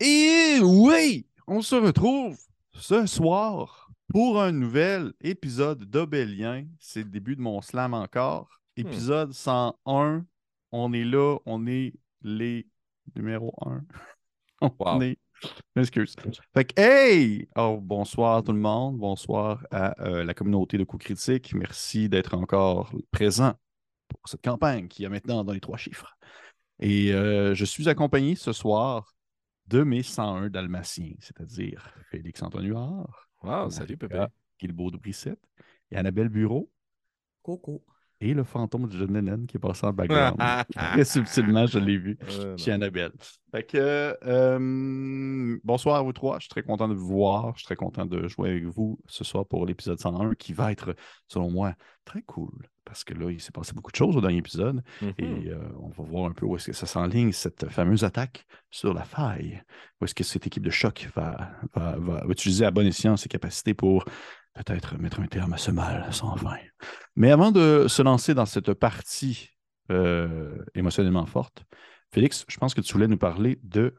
Et oui, on se retrouve ce soir pour un nouvel épisode d'Obélien. C'est le début de mon slam encore. Épisode 101. On est là, on est les numéro 1. on Wow. est. Excuse. Fait que, hey! Oh, bonsoir tout le monde. Bonsoir à euh, la communauté de coups critiques. Merci d'être encore présent pour cette campagne qui a maintenant dans les trois chiffres. Et euh, je suis accompagné ce soir de mes 101 dalmatiens, c'est-à-dire Félix Antoine Huard, Wow, salut Pépé. Guilbeault de Brissette et Annabelle Bureau Coco. Et le fantôme de John Lennon qui est passé en background. Très subtilement, je l'ai vu Euh, chez Annabelle. Fait que, euh, bonsoir à vous trois. Je suis très content de vous voir. Je suis très content de jouer avec vous ce soir pour l'épisode 101 qui va être, selon moi, très cool. Parce que là, il s'est passé beaucoup de choses au dernier épisode. mhm. Et euh, on va voir un peu où est-ce que ça s'enligne, cette fameuse attaque sur la faille. Où est-ce que cette équipe de choc va- va utiliser à bon escient ses capacités pour peut-être mettre un terme à ce mal sans fin. Mais avant de se lancer dans cette partie euh, émotionnellement forte, Félix, je pense que tu voulais nous parler de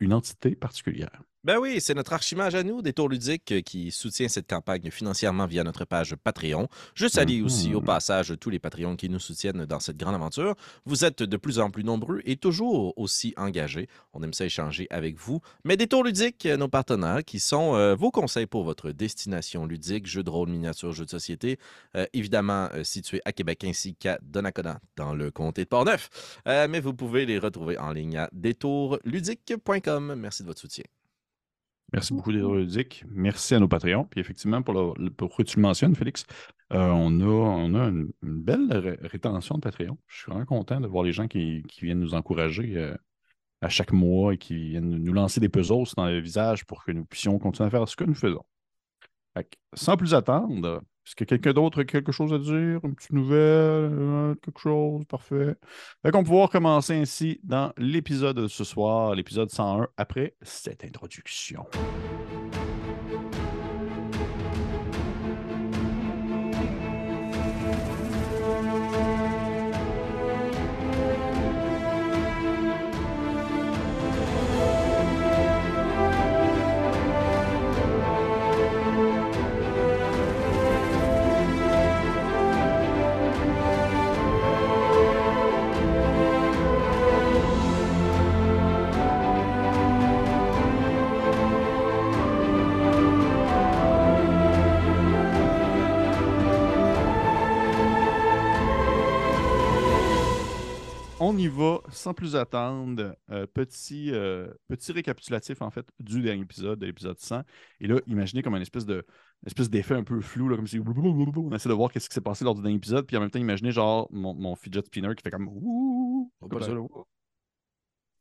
une entité particulière. Ben oui, c'est notre archimage à nous, des tours ludiques, euh, qui soutient cette campagne financièrement via notre page Patreon. Je salue Mhm. aussi au passage tous les Patreons qui nous soutiennent dans cette grande aventure. Vous êtes de plus en plus nombreux et toujours aussi engagés. On aime ça échanger avec vous. Mais des tours ludiques, euh, nos partenaires, qui sont euh, vos conseils pour votre destination ludique, jeux de rôle, miniatures, jeux de société, euh, évidemment euh, situés à Québec ainsi qu'à Donnacona, dans le comté de Portneuf. Mais vous pouvez les retrouver en ligne à détourludique.com. Merci de votre soutien. Merci beaucoup ludiques. Merci à nos Patreons. Puis effectivement, pour, le, le- pour que tu le mentionnes, Félix, euh, on, a, on a une, une belle ré- rétention de Patreon. Je suis vraiment content de voir les gens qui, qui viennent nous encourager euh, à chaque mois et qui viennent nous lancer des puzzles dans le visage pour que nous puissions continuer à faire ce que nous faisons. Fait que, sans plus attendre, est-ce que quelqu'un d'autre a quelque chose à dire? Une petite nouvelle? euh, quelque chose? Parfait. Fait qu'on va commencer ainsi dans l'épisode de ce soir, l'épisode 101, après cette introduction. On y va sans plus attendre. Euh, petit, euh, petit récapitulatif, en fait, du dernier épisode, de l'épisode 100. Et là, imaginez comme un espèce de une espèce d'effet un peu flou, là, comme si on essaie de voir qu'est-ce qui s'est passé lors du dernier épisode, puis en même temps, imaginez genre mon, mon fidget spinner qui fait comme comme.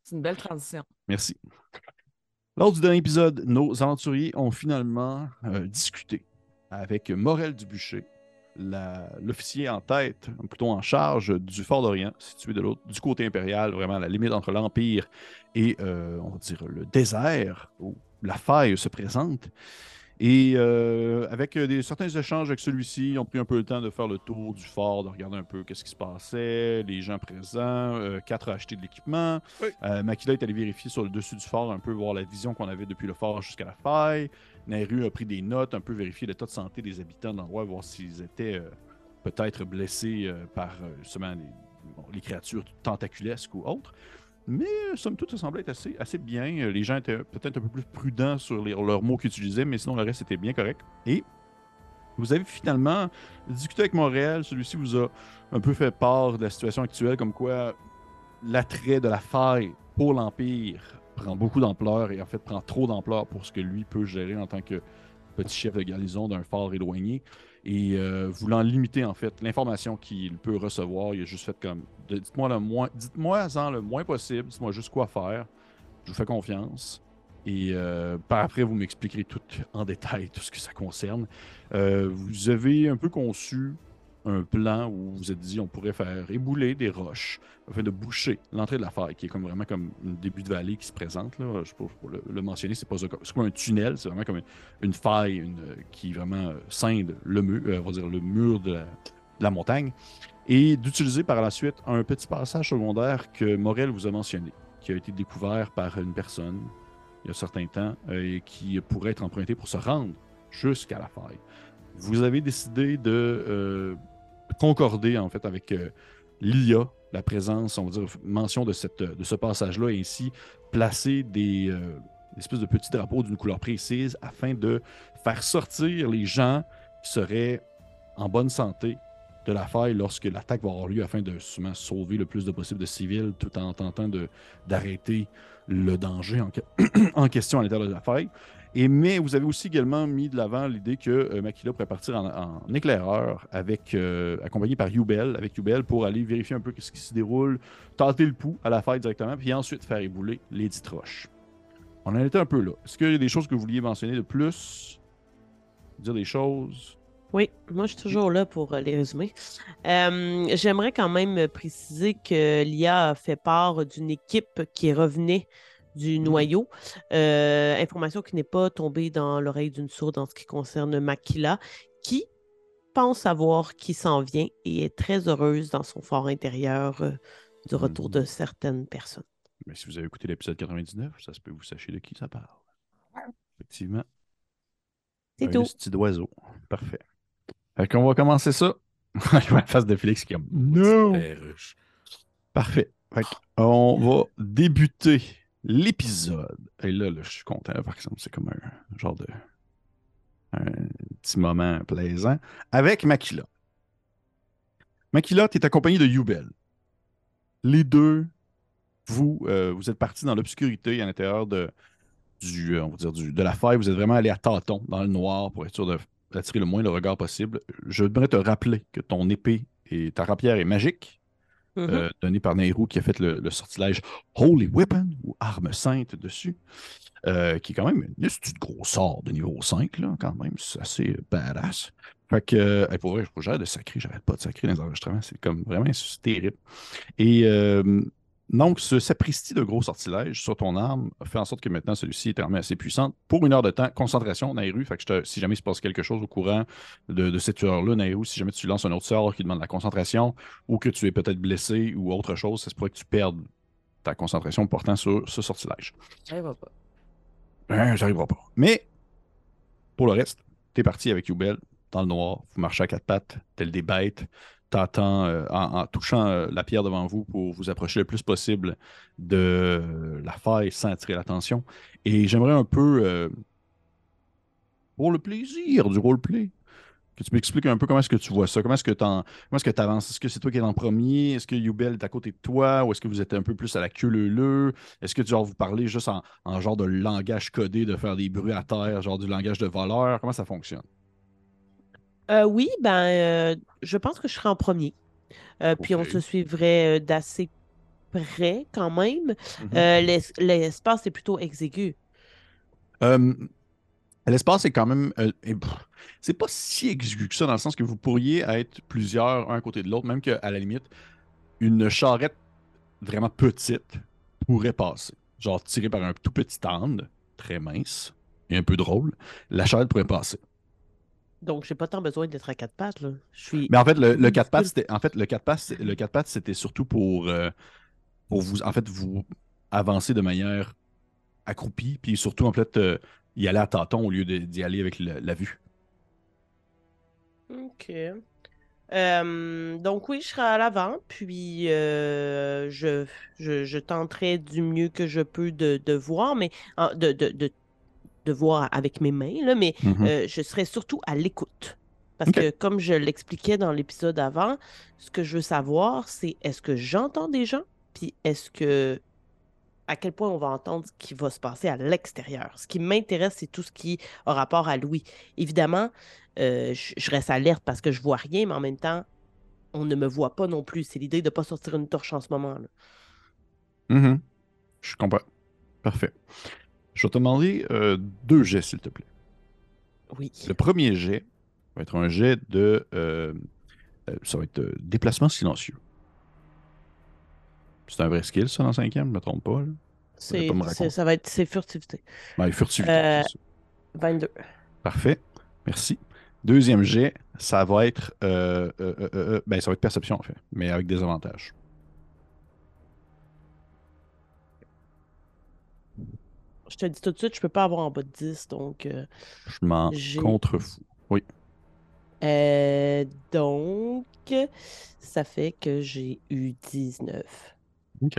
C'est une belle transition. Merci. Lors du dernier épisode, nos aventuriers ont finalement euh, discuté avec Morel Dubucher, la- l'officier en tête, plutôt en charge du Fort d'Orient, situé de l'autre, du côté impérial, vraiment à la limite entre l'Empire et, euh, on va dire, le désert, où la faille se présente. Et euh, avec des, certains échanges avec celui-ci, ils ont pris un peu le temps de faire le tour du fort, de regarder un peu qu'est-ce qui se passait, les gens présents. Euh, quatre a acheté de l'équipement. Oui. Euh, Makila est allé vérifier sur le dessus du fort un peu, voir la vision qu'on avait depuis le fort jusqu'à la faille. Nairu a pris des notes, un peu vérifier l'état de santé des habitants de l'endroit, voir s'ils étaient euh, peut-être blessés euh, par euh, justement les, créatures tentaculesques ou autres. Mais somme toute, ça semblait être assez, bien. Les gens étaient peut-être un peu plus prudents sur leurs mots qu'ils utilisaient, mais sinon le reste était bien correct. Et vous avez finalement discuté avec Montréal. Celui-ci vous a un peu fait part de la situation actuelle, comme quoi l'attrait de la faille pour l'Empire prend beaucoup d'ampleur et en fait prend trop d'ampleur pour ce que lui peut gérer en tant que petit chef de garnison d'un fort éloigné. Et euh, voulant limiter en fait l'information qu'il peut recevoir, il a juste fait comme dites-moi le moins, dites-moi-en le moins possible, dites-moi juste quoi faire. Je vous fais confiance. Et euh, par après, vous m'expliquerez tout en détail tout ce que ça concerne. Euh, vous avez un peu conçu un plan où vous êtes dit on pourrait faire ébouler des roches afin de boucher l'entrée de la faille, qui est comme vraiment comme un début de vallée qui se présente. Là. Je pas pour le, le mentionner, c'est pas un tunnel, c'est vraiment comme une, faille qui vraiment euh, scinde le mur, euh, on va dire le mur de la, de la montagne, et d'utiliser par la suite un petit passage secondaire que Morel vous a mentionné, qui a été découvert par une personne il y a un certain temps, euh, et qui pourrait être emprunté pour se rendre jusqu'à la faille. Vous avez décidé de euh, concorder en fait avec euh, l'IA, la présence, on va dire, mention de, cette, de ce passage-là, et ainsi placer des, euh, des espèces de petits drapeaux d'une couleur précise afin de faire sortir les gens qui seraient en bonne santé de la faille lorsque l'attaque va avoir lieu afin de sauver le plus de possible de civils tout en tentant d'arrêter le danger en, en question à l'intérieur de la faille. Et, mais vous avez aussi également mis de l'avant l'idée que euh, Makila pourrait partir en, éclaireur avec, euh, accompagné par Yubel, avec pour aller vérifier un peu ce qui se déroule, tenter le pouls à la faille directement, puis ensuite faire ébouler les dites roches. On en était un peu là. Est-ce qu'il y a des choses que vous vouliez mentionner de plus? Dire des choses? Oui, moi je suis toujours là pour euh, les résumer. Euh, J'aimerais quand même préciser que l'IA a fait part d'une équipe qui revenait du noyau. Euh, information qui n'est pas tombée dans l'oreille d'une sourde en ce qui concerne Makila, qui pense savoir qui s'en vient et est très heureuse dans son fort intérieur euh, du retour Mhm. de certaines personnes. Mais si vous avez écouté l'épisode 99, ça se peut que vous sachiez de qui ça parle. Effectivement. C'est Un tout. petit d'oiseau. Parfait. Fait qu'on va commencer ça. Je vois la face de Félix qui est comme. Parfait. Fait on va débuter l'épisode. Et là, là, je suis content, par exemple. C'est comme un genre de. Petit moment plaisant. Avec Makila. Makila, tu accompagné de Yubel. Les deux, vous, euh, vous êtes partis dans l'obscurité à l'intérieur de, du, euh, on va du- de la faille. Vous êtes vraiment allé à tâtons dans le noir pour être sûr de- d'attirer le moins le regard possible. Je voudrais te rappeler que ton épée et ta rapière est magique Euh, donné par Nehru qui a fait le, le sortilège Holy Weapon ou Arme Sainte dessus, euh, qui est quand même une petite de gros sort de niveau 5, là, quand même. C'est assez badass. Fait que, euh, hey, pour vrai, je de sacrer, j'arrête pas de sacrer dans les enregistrements. C'est comme vraiment terrible. Et euh, donc, ce sapristi de gros sortilège sur ton arme fait en sorte que maintenant celui-ci est armé assez puissant. Pour une heure de temps, concentration, Nairu. Fait que je te- si jamais il se passe quelque chose au courant de, de cette heure-là, Nairu, si jamais tu lances un autre sort qui demande la concentration, ou que tu es peut-être blessé ou autre chose, ça se pourrait que tu perdes ta concentration portant sur ce sortilège. Ça va pas. Ben, ça n'arrivera pas. Mais, pour le reste, t'es parti avec Yubel dans le noir, vous marchez à quatre pattes, tel des bêtes, t'entends euh, en, touchant euh, la pierre devant vous pour vous approcher le plus possible de la faille sans attirer l'attention. Et j'aimerais un peu, euh, pour le plaisir du roleplay, que tu m'expliques un peu comment est-ce que tu vois ça, comment est-ce que tu que avances, est-ce que c'est toi qui es en premier, est-ce que Yubel est à côté de toi, ou est-ce que vous êtes un peu plus à la queue est-ce que genre vous parlez juste en, en genre de langage codé, de faire des bruits à terre, genre du langage de voleur, comment ça fonctionne? Euh, oui, ben, euh, je pense que je serai en premier. Euh, Puis on se suivrait d'assez près quand même. Mhm. L'es- L'espace est plutôt exigu. L'espace est quand même. c'est pas si exigu que ça, dans le sens que vous pourriez être plusieurs, un à côté de l'autre, même qu'à la limite, une charrette vraiment petite pourrait passer. Genre tirée par un tout petit âne, très mince et un peu drôle, la charrette pourrait passer. Donc, j'ai pas tant besoin d'être à quatre pattes. Là. Je suis. Mais en fait, le, le. 4 pattes, c'était, en fait, le 4 pattes, le 4 pattes, c'était surtout pour, euh, pour vous, en fait, vous avancer de manière accroupie, puis surtout, en fait, euh, y aller à tâtons au lieu d'y aller avec le- la vue. OK. Euh, donc oui, je serai à l'avant, puis euh, je, je, je tenterai du mieux que je peux de, de voir, mais de, de, de voir avec mes mains, là, mais Mhm. euh, je serai surtout à l'écoute. Parce que comme je l'expliquais dans l'épisode avant, ce que je veux savoir, c'est est-ce que j'entends des gens, puis est-ce que à quel point on va entendre ce qui va se passer à l'extérieur? Ce qui m'intéresse, c'est tout ce qui a rapport à Louis. Évidemment, euh, je, je reste alerte parce que je vois rien, mais en même temps, on ne me voit pas non plus. C'est l'idée de ne pas sortir une torche en ce moment. là. Mhm. Je comprends. Parfait. Je vais te demander euh, deux jets, s'il te plaît. Oui. Le premier jet va être un jet de. euh, euh, ça va être euh, déplacement silencieux. C'est un vrai skill, ça, dans le cinquième, je ne me trompe pas. C'est, ça va être c'est furtivité. Ouais, furtivité, c'est ça. 22. Parfait. Merci. Deuxième jet, ça va être. ben, ça va être perception, en fait, mais avec des avantages. Je te dis tout de suite, je peux pas avoir en bas de 10, donc... euh, Je m'en contrefous. euh, donc, ça fait que j'ai eu 19. OK.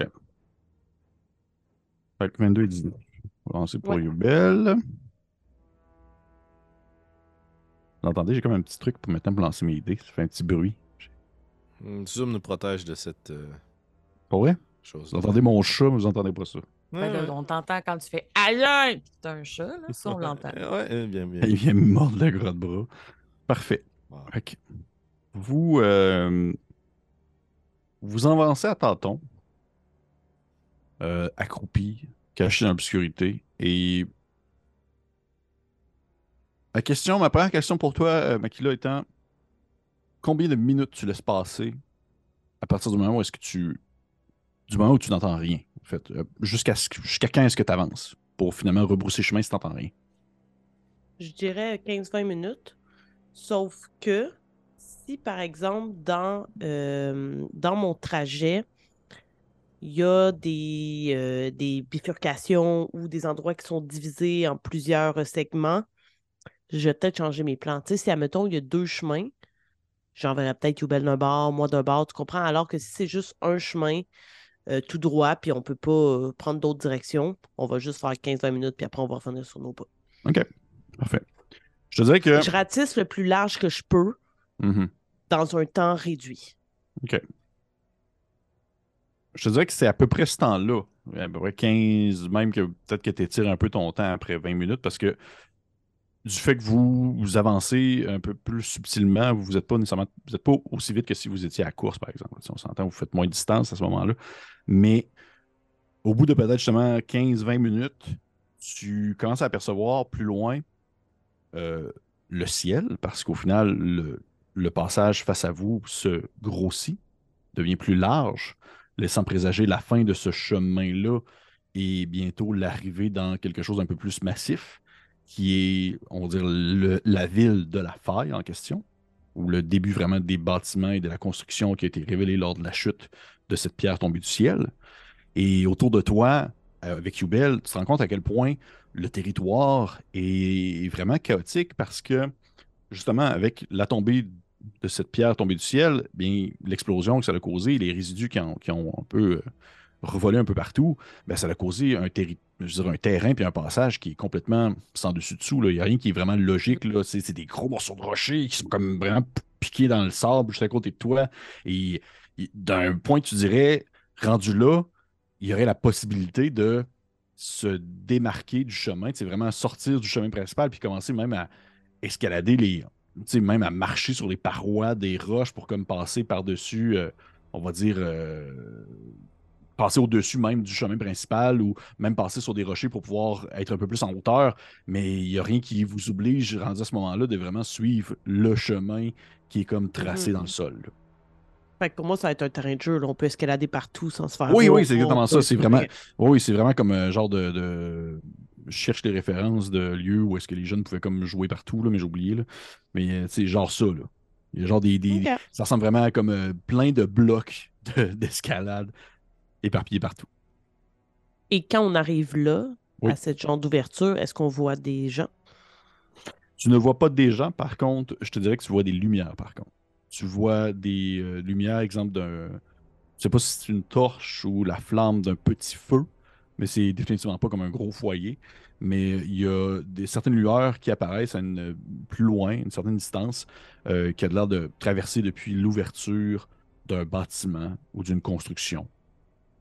Fait que 22 et 19. On va lancer pour Ouais. Yubel. Vous entendez, j'ai comme un petit truc pour maintenant pour lancer mes dés. Ça fait un petit bruit. Zoom nous protège de cette euh, Pas vrai? chose. Vous entendez mon chat, mais vous entendez pas ça. Ben là, on t'entend quand tu fais aïe C'est un chat, là, ça, on l'entend. Ouais, bien, bien. Il vient me mordre le gros de bras. Parfait. Wow. Vous, euh, vous avancez à tâtons, euh, accroupi, caché dans l'obscurité. Et ma question, ma première question pour toi, euh, Makila, étant combien de minutes tu laisses passer à partir du moment où est-ce que tu. Du moment où tu n'entends rien, en euh, Jusqu'à quand est-ce que tu avances pour finalement rebrousser chemin si tu n'entends rien? Je dirais 15-20 minutes. Sauf que si, par exemple, dans, euh, mon trajet, il y a des, euh, des bifurcations ou des endroits qui sont divisés en plusieurs segments, je vais peut-être changer mes plans. Tu si, admettons, il y a deux chemins, j'enverrai peut-être Youbel d'un bord, moi d'un bord, tu comprends? Alors que si c'est juste un chemin euh, tout droit, puis on peut pas euh, prendre d'autres directions, on va juste faire 15-20 minutes, puis après, on va revenir sur nos pas. OK. Parfait. Je te dirais que. Je ratisse le plus large que je peux Mhm. dans un temps réduit. Je te dirais que c'est à peu près ce temps-là. À peu près 15, même que peut-être que tu étires un peu ton temps après 20 minutes parce que du fait que vous, avancez un peu plus subtilement, vous n'êtes pas nécessairement vous êtes pas aussi vite que si vous étiez à course, par exemple. Si on s'entend, vous faites moins de distance à ce moment-là. Mais au bout de peut-être justement 15-20 minutes, tu commences à apercevoir plus loin euh, le ciel parce qu'au final, le, le passage face à vous se grossit, devient plus large laissant présager la fin de ce chemin-là et bientôt l'arrivée dans quelque chose d'un peu plus massif, qui est, on va dire, la ville de la faille en question, ou le début vraiment des bâtiments et de la construction qui a été révélé lors de la chute de cette pierre tombée du ciel. Et autour de toi, euh, avec Yubel, tu te rends compte à quel point le territoire est vraiment chaotique parce que, justement, avec la tombée de cette pierre tombée du ciel, bien, l'explosion que ça a causé, les résidus qui ont, qui ont un peu euh, revolé un peu partout, ben, ça a causé un, terrain puis un passage qui est complètement sans dessus-dessous. Il n'y a rien qui est vraiment logique. C'est des gros morceaux de rocher qui sont comme vraiment piqués dans le sable juste à côté de toi. Et, d'un point, tu dirais, rendu là, il y aurait la possibilité de se démarquer du chemin, c'est vraiment sortir du chemin principal puis commencer même à escalader les, même à marcher sur les parois des roches pour comme passer par-dessus, euh, on va dire, euh, passer au-dessus même du chemin principal ou même passer sur des rochers pour pouvoir être un peu plus en hauteur. Mais il n'y a rien qui vous oblige, rendu à ce moment-là, de vraiment suivre le chemin qui est comme tracé dans le sol. là. Fait que pour moi, ça va être un terrain de jeu. là. On peut escalader partout sans se faire Oui, oui, c'est exactement ça. C'est vraiment, oui, c'est vraiment comme un genre de, de- Je cherche des références de lieux où est-ce que les jeunes pouvaient comme jouer partout, là, mais j'ai oublié. Là. Mais euh, c'est genre ça. Là. Il y a genre des. Ça ressemble vraiment à comme euh, plein de blocs de- d'escalade éparpillés partout. Et quand on arrive là, Oui. à cette genre d'ouverture, est-ce qu'on voit des gens? Tu ne vois pas des gens, par contre, je te dirais que tu vois des lumières, par contre. Tu vois des euh, lumières, exemple d'un. Je sais pas si c'est une torche ou la flamme d'un petit feu, mais c'est définitivement pas comme un gros foyer. Mais il y a des, certaines lueurs qui apparaissent à une, plus loin, une certaine distance, euh, qui a l'air de traverser depuis l'ouverture d'un bâtiment ou d'une construction.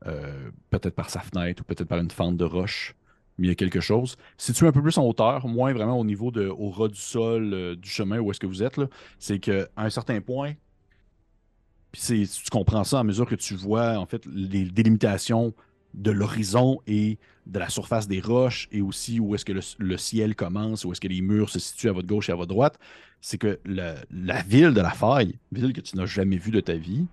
Euh, peut-être par sa fenêtre ou peut-être par une fente de roche. Mais il y a quelque chose. Situé un peu plus en hauteur, moins vraiment au niveau de, au ras du sol, euh, du chemin où est-ce que vous êtes, c'est qu'à un certain point, puis tu comprends ça à mesure que tu vois en fait les délimitations de l'horizon et de la surface des roches et aussi où est-ce que le, ciel commence, où est-ce que les murs se situent à votre gauche et à votre droite, c'est que la ville de la faille, ville que tu n'as jamais vue de ta vie,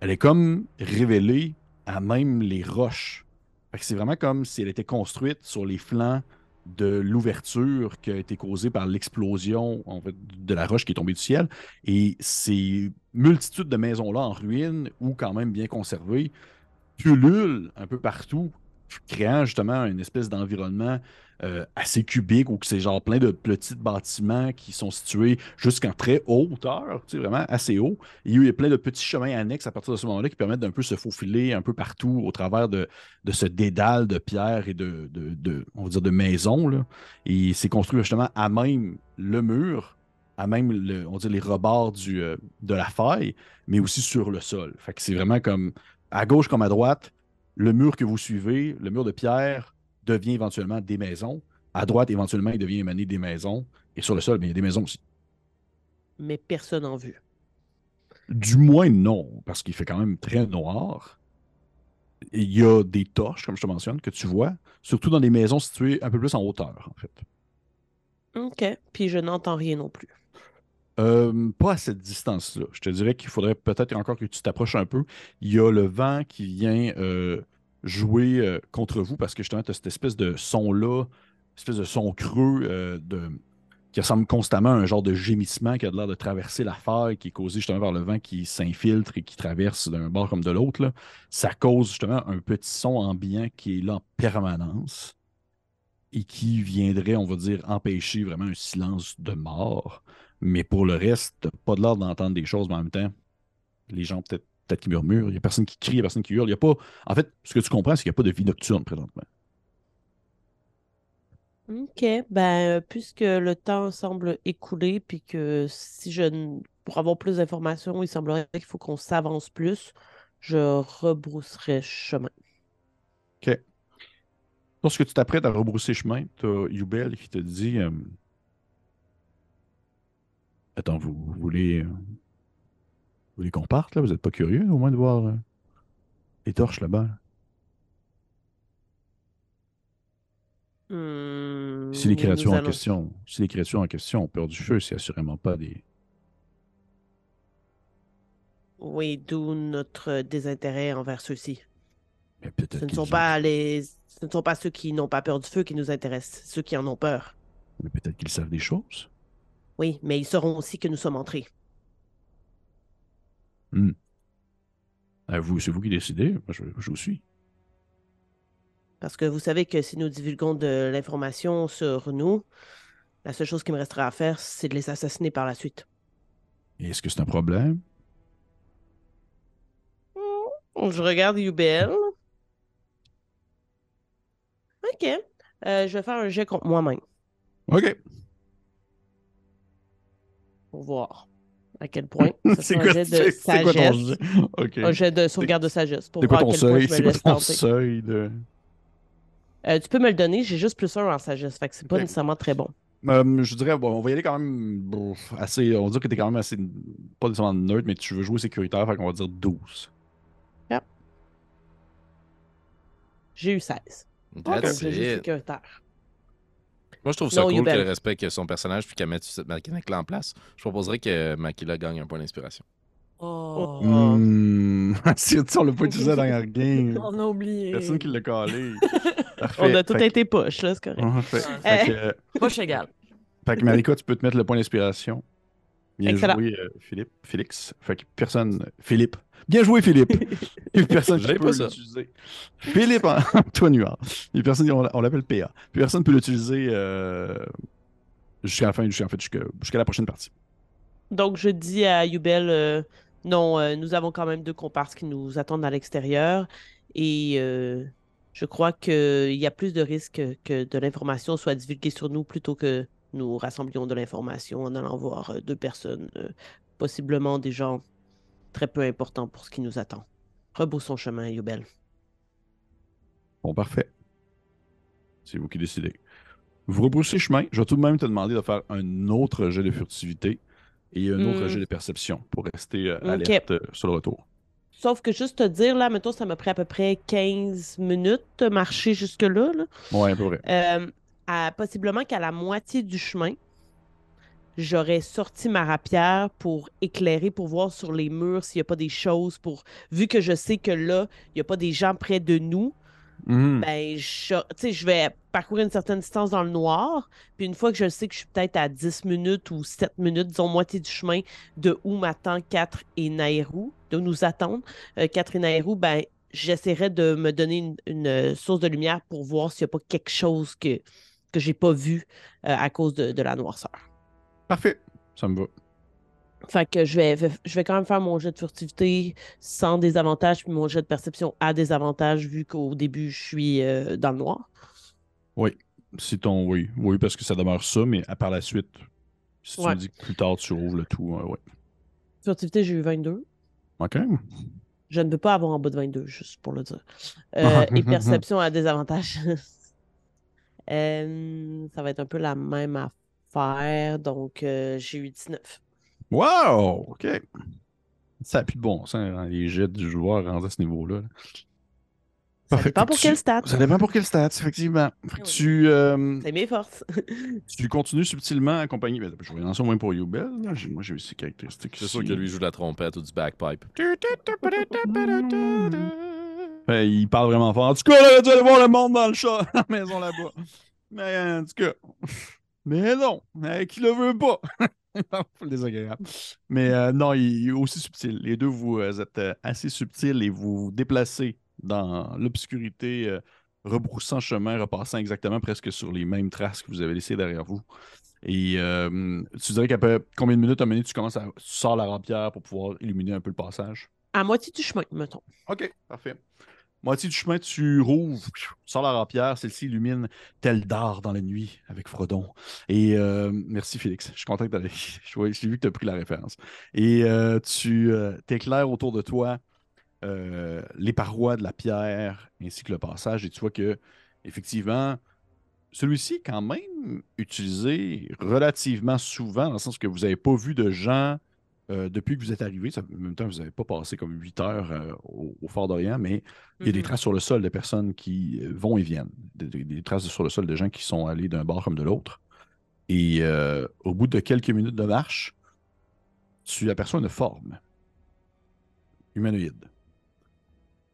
elle est comme révélée à même les roches. C'est vraiment comme si elle était construite sur les flancs de l'ouverture qui a été causée par l'explosion de la roche qui est tombée du ciel. Et ces multitudes de maisons-là en ruine ou quand même bien conservées pullulent un peu partout créant justement une espèce d'environnement euh, assez cubique où c'est genre plein de petits bâtiments qui sont situés jusqu'en très haute hauteur, vraiment assez haut. Il y a plein de petits chemins annexes à partir de ce moment-là qui permettent d'un peu se faufiler un peu partout au travers de, ce dédale de pierres et de, de, maisons. Et c'est construit justement à même le mur, à même le, on dire, les rebords euh, de la faille, mais aussi sur le sol. Fait que c'est vraiment comme à gauche comme à droite, le mur que vous suivez, le mur de pierre, devient éventuellement des maisons. À droite, éventuellement, il devient émané des maisons. Et sur le sol, bien, il y a des maisons aussi. Mais personne en vue. Du moins, non, parce qu'il fait quand même très noir. Il y a des torches, comme je te mentionne, que tu vois, surtout dans des maisons situées un peu plus en hauteur, en fait. OK. Puis je n'entends rien non plus. Euh, pas à cette distance-là. Je te dirais qu'il faudrait peut-être encore que tu t'approches un peu. Il y a le vent qui vient euh, jouer euh, contre vous parce que justement, tu as cette espèce de son-là, espèce de son creux euh, de... qui ressemble constamment à un genre de gémissement qui a l'air de traverser la faille, qui est causé justement par le vent qui s'infiltre et qui traverse d'un bord comme de l'autre. Ça cause justement un petit son ambiant qui est là en permanence et qui viendrait, on va dire, empêcher vraiment un silence de mort. Mais pour le reste, pas de l'air d'entendre des choses, mais en même temps, les gens peut-être peut-être qui murmurent, il n'y a personne qui crie, il n'y a personne qui hurle. Il y a pas... En fait, ce que tu comprends, c'est qu'il n'y a pas de vie nocturne présentement. OK. Ben, puisque le temps semble écoulé, puis que si je. n- Pour avoir plus d'informations, il semblerait qu'il faut qu'on s'avance plus, je rebrousserai chemin. Lorsque tu t'apprêtes à rebrousser chemin, tu as Yubel qui te dit euh, Attends, vous, vous voulez, euh, vous voulez qu'on parte là? Vous n'êtes pas curieux au moins de voir euh, les torches là-bas? Hmm, Si les créatures en allons- question, si les créatures en question ont peur du feu, c'est assurément pas des. Oui, d'où notre désintérêt envers ceux-ci. Mais Ce ne sont ont- pas les. Ce ne sont pas ceux qui n'ont pas peur du feu qui nous intéressent, ceux qui en ont peur. mais peut-être qu'ils savent des choses. Oui, mais ils sauront aussi que nous sommes entrés. À vous, c'est vous qui décidez. Moi, je, je vous suis. Parce que vous savez que si nous divulguons de l'information sur nous, la seule chose qui me restera à faire, c'est de les assassiner par la suite. Est-ce que c'est un problème? Je regarde Yubel. Ok. Euh, je vais faire un jet contre moi-même Ok. pour voir à quel point. Ça C'est quoi, un jet de quoi sagesse. Un jet de sauvegarde de sagesse pour C'est quoi voir à ton point seuil? je me C'est quoi ton tenter. seuil de. Euh, tu peux me le donner, j'ai juste plus un en sagesse, fait que c'est pas nécessairement très bon. Euh, je dirais, bon, on va y aller quand même bon, assez. On va dire que t'es quand même assez. Pas nécessairement neutre, mais tu veux jouer sécuritaire, fait qu'on va dire 12. J'ai eu 16. That's Donc, it. sécuritaire. Moi, je trouve ça Non, cool qu'elle respecte son personnage puis qu'elle mette cette mécanique-là en place. Je proposerais que Makila gagne un point d'inspiration. Oh. Si on l'a pas utilisé dans la game. On a oublié. Personne qui l'a collé. On a tout Fait été poche, là, c'est correct. que- Fait, fait que, euh, Poche égale. fait que Marika, tu peux te mettre le point d'inspiration. Bien Excellent. joué, euh, Philippe. Félix. Fait que personne. Philippe. Bien joué, Philippe. Il a personne qui peut pas ça. l'utiliser. Philippe, hein? toi, Nuard. Il y a personne, on, on l'appelle PA. Puis personne ne peut l'utiliser euh, jusqu'à la fin, jusqu'à en fait, jusqu'à jusqu'à la prochaine partie. Donc, je dis à Yubel, euh, non, euh, nous avons quand même deux comparses qui nous attendent à l'extérieur et euh, je crois qu'il y a plus de risques que de l'information soit divulguée sur nous plutôt que nous rassemblions de l'information en allant voir deux personnes, euh, possiblement des gens très peu importants pour ce qui nous attend. Rebroussons chemin, Yubel. Bon, parfait. C'est vous qui décidez. Vous rebroussez chemin. Je vais tout de même te demander de faire un autre jet de furtivité et un autre Hmm. jet de perception pour rester euh, alerte euh, sur le retour. Sauf que juste te dire, là, mettons, ça m'a pris à peu près 15 minutes de marcher jusque-là. là. Ouais, à peu près. Euh, à- possiblement qu'à la moitié du chemin, j'aurais sorti ma rapière pour éclairer, pour voir sur les murs s'il n'y a pas des choses, pour vu que je sais que là, il n'y a pas des gens près de nous, Mhm. ben, je, je vais parcourir une certaine distance dans le noir, puis une fois que je sais que je suis peut-être à 10 minutes ou 7 minutes, disons moitié du chemin, de où m'attend 4 et Nairou, de où nous attendent 4 et Nairou, ben, j'essaierai de me donner une, une, euh, source de lumière pour voir s'il n'y a pas quelque chose que, que j'ai pas vu euh, à cause de, de la noirceur. Parfait. Ça me va. Fait que je vais, je vais quand même faire mon jet de furtivité sans désavantage, puis mon jet de perception à désavantage, vu qu'au début, je suis euh, dans le noir. Si ton. Oui, oui, parce que ça demeure ça, mais à par la suite, si tu me dis que plus tard tu rouvres le tout, euh, ouais. Furtivité, j'ai eu 22. Ok. Je ne veux pas avoir en bas de 22, juste pour le dire. Euh, et perception à désavantage. Euh, ça va être un peu la même affaire. Donc, euh, j'ai eu 19. Wow! Ok. Ça n'a plus de bon sens, hein, les jets du joueur rendus à ce niveau-là. là. Ça dépend Fait pour tu- quel stat. Ça dépend pour quel stat, effectivement. Fait que Ah oui. tu, euh, C'est mes forces. tu continues subtilement à accompagner. ben, je vais lancer au moins pour. J'ai- Moi, j'ai eu ses caractéristiques. C'est sûr que lui joue de la trompette ou du bagpipe. Ouais, il parle vraiment fort. En tout cas, là, tu vas aller voir le monde dans le chat, dans la maison là-bas. Mais en tout cas. Mais non, euh, qui le veut pas. Désagréable. Mais euh, non, il est aussi subtil. Les deux, vous euh, êtes euh, assez subtils et vous vous déplacez dans l'obscurité, euh, rebroussant chemin, repassant exactement presque sur les mêmes traces que vous avez laissées derrière vous. Et tu dirais qu'après combien de minutes, à donné, tu commences à tu sors la rapière pour pouvoir illuminer un peu le passage? À moitié du chemin, mettons. OK, parfait. Moitié du chemin, tu rouvres, sors la rapière, celle-ci illumine tel dard dans la nuit avec Frodon. Et euh, merci Félix, je suis content vois- J'ai vu que tu as pris la référence. Et euh, tu euh, t'éclaires autour de toi euh, les parois de la pierre ainsi que le passage, et tu vois que, effectivement, celui-ci est quand même utilisé relativement souvent, dans le sens que vous n'avez pas vu de gens euh, depuis que vous êtes arrivé. Ça- en même temps, vous n'avez pas passé comme 8 heures euh, au, au Fort d'Orient, mais il y a des Mhm. traces sur le sol de personnes qui euh, vont et viennent. Des, traces sur le sol de gens qui sont allés d'un bord comme de l'autre. Et euh, au bout de quelques minutes de marche, tu aperçois une forme humanoïde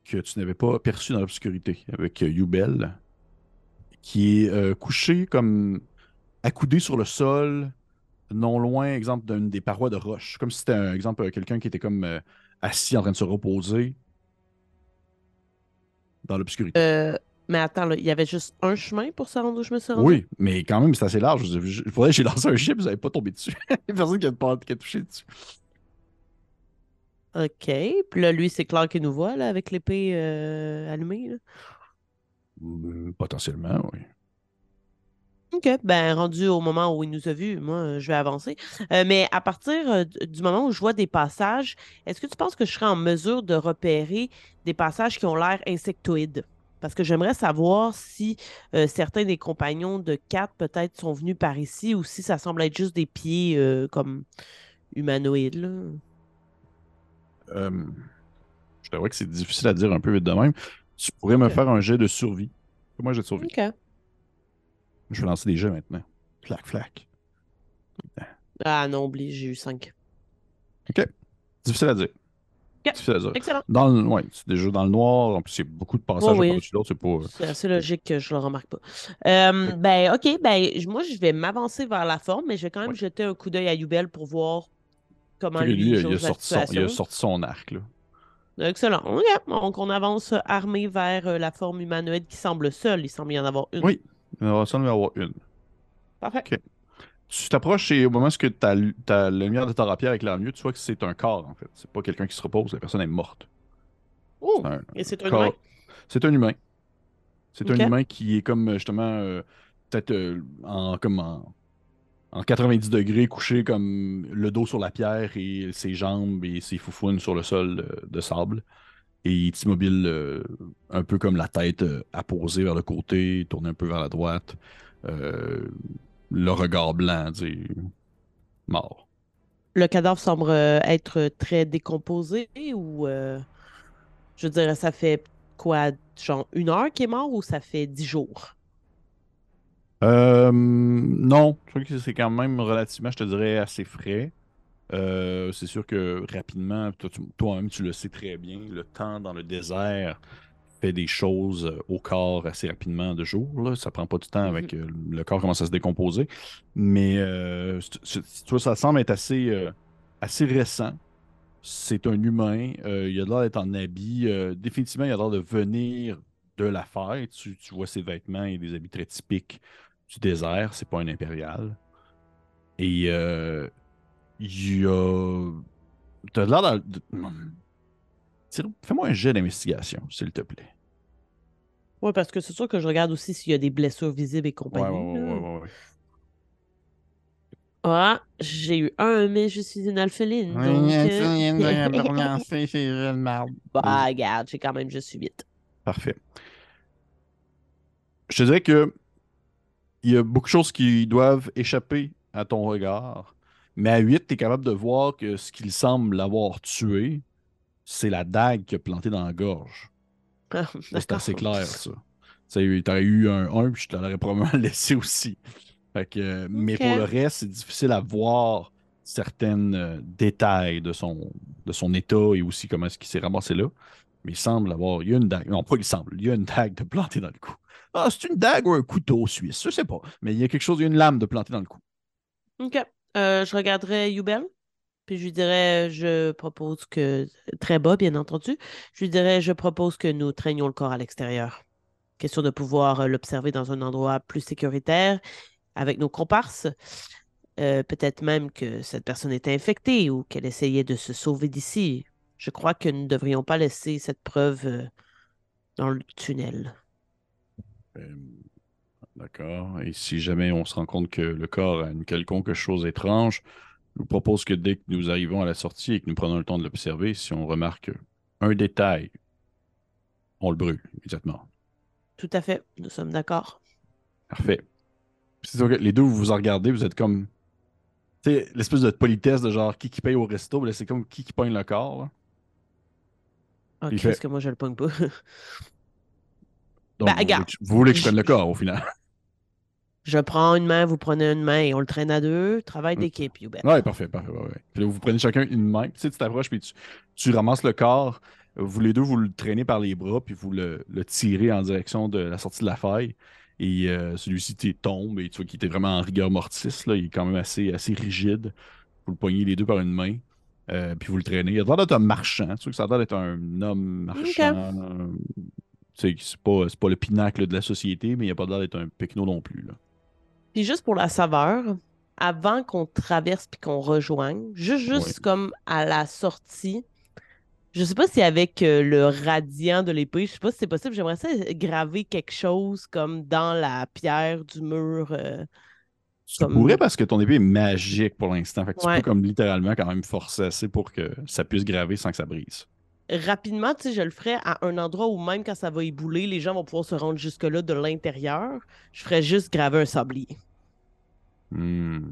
que tu n'avais pas perçue dans l'obscurité avec Yubel, qui est couché comme accoudé sur le sol, non loin, exemple, d'une des parois de roche. Comme si c'était un exemple, euh, quelqu'un qui était comme euh, assis en train de se reposer dans l'obscurité. Euh, mais attends, il y avait juste un chemin pour se rendre où je me suis rendu? Oui, mais quand même, c'est assez large. Il faudrait que j'ai lancé un chip, vous n'avez pas tombé dessus. Il a personne qui a, pas- qui a touché dessus. OK. Puis là, lui, c'est clair qu'il nous voit, là, avec l'épée euh, allumée. là. Potentiellement, oui. OK. Ben, rendu au moment où il nous a vus, moi, je vais avancer. Euh, mais à partir euh, du moment où je vois des passages, est-ce que tu penses que je serais en mesure de repérer des passages qui ont l'air insectoïdes? Parce que j'aimerais savoir si euh, certains des compagnons de Kat peut-être sont venus par ici ou si ça semble être juste des pieds euh, comme humanoïdes. Là. Je t'avoue que c'est difficile à dire un peu vite de même. Tu pourrais me faire un jet de survie. Un jet de survie. OK. Je vais lancer des jets maintenant. Flac, flac. Ah non, oublie, j'ai eu 5. Difficile à dire. Ok. Difficile à dire. Excellent. Dans le, ouais, c'est déjà dans le noir. En plus, il y a beaucoup de passages un oui. l'autre. C'est pas. euh, C'est assez logique que je le remarque pas. Euh, ben, OK, ben, moi, je vais m'avancer vers la forme, mais je vais quand même Ouais. jeter un coup d'œil à Youbel pour voir comment lui, lui, il a, sorti son, il a sorti son arc. Là. Excellent. OK. Donc, on avance armé vers euh, la forme humanoïde qui semble seule. Il semble y en avoir une. Oui. En avoir une. Parfait. Ok. Tu t'approches et au moment où ta, ta, la lumière de ta rapière éclaire mieux, tu vois que c'est un corps, en fait. C'est pas quelqu'un qui se repose, la personne est morte. Oh! C'est un- Et c'est un humain? C'est un humain. C'est un humain qui est comme, euh, justement, euh, peut-être euh, en, comme en, en 90 degrés, couché comme le dos sur la pierre et ses jambes et ses foufounes sur le sol de, de sable. Et il est immobile, euh, un peu comme la tête euh, apposée vers le côté, tournée un peu vers la droite. Euh, le regard blanc, sais, mort. Le cadavre semble être très décomposé ou. euh, je veux dire, ça fait quoi? Genre une heure qu'il est mort ou ça fait dix jours? Euh, non, je trouve que c'est quand même relativement, je te dirais, assez frais. Euh, c'est sûr que rapidement, toi- tu- toi-même, tu le sais très bien, le temps dans le désert fait des choses euh, au corps assez rapidement de jour. Là. Ça prend pas du temps avec euh, le corps commence à se décomposer. Mais euh, ça semble être assez, assez récent. c'est un humain. il a l'air d'être en habit. définitivement, il a l'air de venir de la fête. Tu, tu vois ses vêtements et des habits très typiques du désert. C'est pas un impérial. Et il a. T'as l'air. Tire- Fais-moi un jet d'investigation, s'il te plaît. Oui, parce que c'est sûr que je regarde aussi s'il y a des blessures visibles et compagnie. ouais, ouais, ouais, ouais, ouais. Ah, j'ai eu un, mais je suis une alpheline. donc, euh, bah, regarde, j'ai quand même juste 8. Parfait. Je te dirais que il y a beaucoup de choses qui doivent échapper à ton regard. Mais à 8, tu es capable de voir que ce qu'il semble l'avoir tué, c'est la dague qu'il a plantée dans la gorge. Ça, C'est assez clair, ça. Tu aurais eu un 1, puis je te l'aurais probablement laissé aussi. Fait que, euh, Mais pour le reste, c'est difficile à voir certains euh, détails de son, de son état et aussi comment est-ce qu'il s'est ramassé là. Mais il semble avoir. Il y a une dague. Non, pas il semble. Il y a une dague de plantée dans le cou. Ah, c'est une dague ou un couteau suisse, je sais pas. Mais il y a quelque chose, il y a une lame de plantée dans le cou. OK. Euh, je regarderai Yubel, puis je lui dirais, je propose que, très bas, bien entendu, je lui dirais, je propose que nous traînions le corps à l'extérieur. Question de pouvoir euh, l'observer dans un endroit plus sécuritaire avec nos comparses. Euh, Peut-être même que cette personne était infectée ou qu'elle essayait de se sauver d'ici. Je crois que nous ne devrions pas laisser cette preuve euh, dans le tunnel. Euh, D'accord. Et si jamais on se rend compte que le corps a une quelconque chose étrange, je vous propose que dès que nous arrivons à la sortie et que nous prenons le temps de l'observer, si on remarque un détail, on le brûle immédiatement. Tout à fait, nous sommes d'accord. Parfait. Les deux, vous vous en regardez, vous êtes comme. Tu sais, l'espèce de politesse de genre qui qui paye au resto, c'est comme qui qui pogne le corps. là. Qu'est-ce fait- que moi je le pogne pas. Donc, Ben, vous, voulez vous voulez que je prenne le corps au final. Je prends une main, vous prenez une main et on le traîne à deux. Travail d'équipe, Yubel. Ouais, parfait, parfait. ouais, ouais. Puis là, vous prenez chacun une main, puis tu sais, tu t'approches, puis tu, tu ramasses le corps. Vous les deux, vous le traînez par les bras, puis vous le, le tirez en direction de la sortie de la faille. Et euh, celui-ci tombe, et tu vois qu'il était vraiment en rigueur mortis. Là. Il est quand même assez, assez rigide. Vous le poignez les deux par une main, euh, puis vous le traînez. Il a l'air d'être un marchand. Tu vois que ça a l'air d'être un homme marchand. sais, c'est pas, pas le pinacle de la société, mais il a pas l'air d'être un pecno non plus. Là. Puis juste pour la saveur, avant qu'on traverse puis qu'on rejoigne, juste, juste Ouais. comme à la sortie, je sais pas si avec euh, le radiant de l'épée, je sais pas si c'est possible, j'aimerais ça graver quelque chose comme dans la pierre du mur. euh, Tu Comme- pourrais parce que ton épée est magique pour l'instant. Fait que tu peux comme littéralement quand même forcer assez pour que ça puisse graver sans que ça brise. Rapidement, tu sais, je le ferais à un endroit où même quand ça va ébouler, les gens vont pouvoir se rendre jusque-là de l'intérieur. Je ferais juste graver un sablier. Hmm.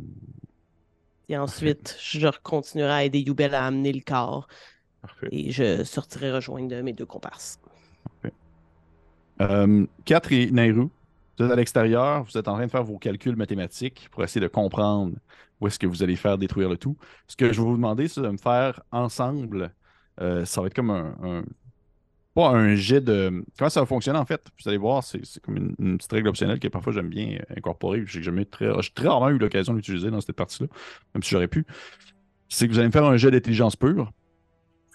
Et ensuite, je continuerai à aider Yubel à amener le corps Parfait. et je sortirai rejoindre mes deux comparses. Euh, 4 et Nairu, vous êtes à l'extérieur, vous êtes en train de faire vos calculs mathématiques pour essayer de comprendre où est-ce que vous allez faire détruire le tout. Ce que je vais vous demander, c'est de me faire ensemble, euh, ça va être comme un, Pas un jet de... Comment ça va fonctionner en fait? Vous allez voir, c'est comme une, petite règle optionnelle que parfois j'aime bien incorporer. J'ai jamais très... Très rarement eu l'occasion d'utiliser dans cette partie-là, même si j'aurais pu. C'est que vous allez me faire un jet d'intelligence pure.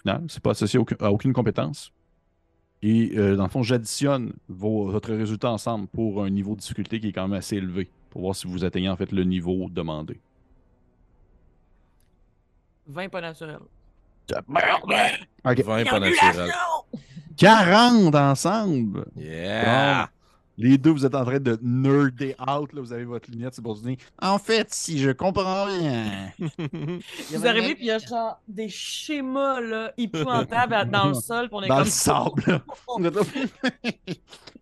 Final, c'est pas associé à aucun- à aucune compétence. Et euh, dans le fond, j'additionne votre résultat ensemble pour un niveau de difficulté qui est quand même assez élevé, pour voir si vous atteignez en fait le niveau demandé. 20 pas naturel. Ok. 20 pas naturel. 40 ensemble! Yeah! Les deux, vous êtes en train de nerder out, là, vous avez votre lunette, c'est pour se dire En fait, si je comprends rien. Vous arrivez, puis il y a genre des schémas là, épouvantables dans le sol. On est Dans comme... le sable. là. Vous êtes là-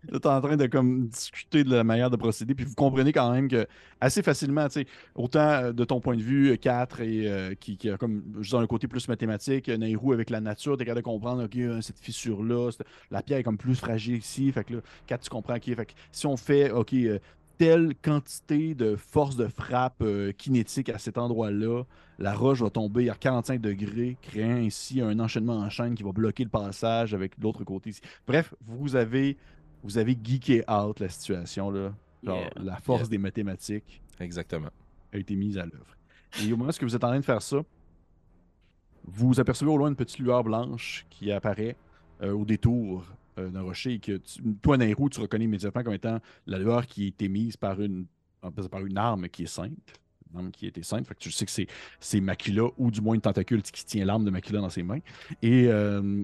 Vous êtes en train de comme, discuter de la manière de procéder, puis vous comprenez quand même que assez facilement, tu sais, autant euh, de ton point de vue, 4 et euh, qui, qui a comme juste dans le côté plus mathématique, euh, Nairou avec la nature, t'es capable de comprendre, ok, euh, cette fissure-là, la pierre est comme plus fragile ici, fait que là, 4, tu comprends, ok, fait que si on fait, ok, euh, telle quantité de force de frappe euh, kinétique à cet endroit-là, la roche va tomber à 45 degrés, créant ainsi un enchaînement en chaîne qui va bloquer le passage avec l'autre côté ici. Bref, vous avez, vous avez geeké out la situation. Là. Genre, Yeah. La force Yeah. des mathématiques Exactement. a été mise à l'œuvre. Et au moment où vous êtes en train de faire ça, Vous apercevez au loin une petite lueur blanche qui apparaît euh, au détour euh, d'un rocher que toi, Nairou, tu reconnais immédiatement comme étant la lueur qui a été mise par une, par une arme qui est sainte. Une arme qui été sainte. Fait que tu sais que c'est, Makila ou du moins une tentacule qui tient l'arme de Makila dans ses mains. Et euh,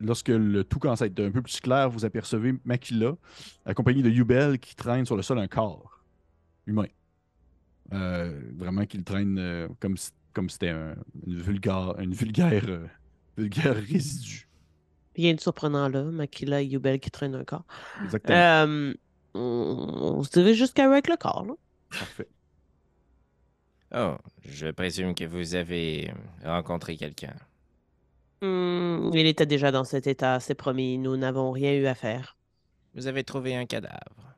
lorsque le tout commence à être un peu plus clair, vous apercevez Makila accompagné de Yubel qui traîne sur le sol un corps humain. Euh, vraiment qu'il traîne euh, comme comme c'était un- une vulgaire, une vulgaire, euh, vulgaire résidu. Rien de surprenant là, Makila et Yubel qui traînent un corps. Exactement. Euh, on, on se dirige jusqu'à eux avec le corps, là. Parfait. Oh, je présume que vous avez rencontré quelqu'un. Hmm, il était déjà dans cet état, c'est promis. Nous n'avons rien eu à faire. Vous avez trouvé un cadavre.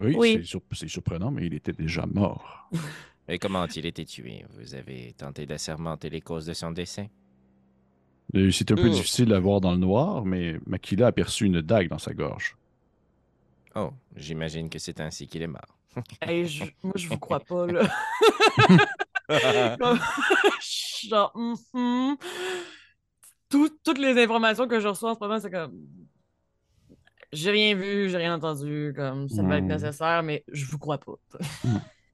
Oui, Oui. c'est sur- c'est surprenant, mais il était déjà mort. Et comment a-t-il été tué? Vous avez tenté d'assermenter les causes de son décès? C'est un peu Mm. difficile à voir dans le noir, mais Makila a aperçu une dague dans sa gorge. Oh, j'imagine que c'est ainsi qu'il est mort. Hey, je- moi, je vous crois pas, là. Mhm. Tout- toutes les informations que je reçois en ce moment, c'est comme. J'ai rien vu, j'ai rien entendu, comme ça va être Hmm. nécessaire, mais je vous crois pas.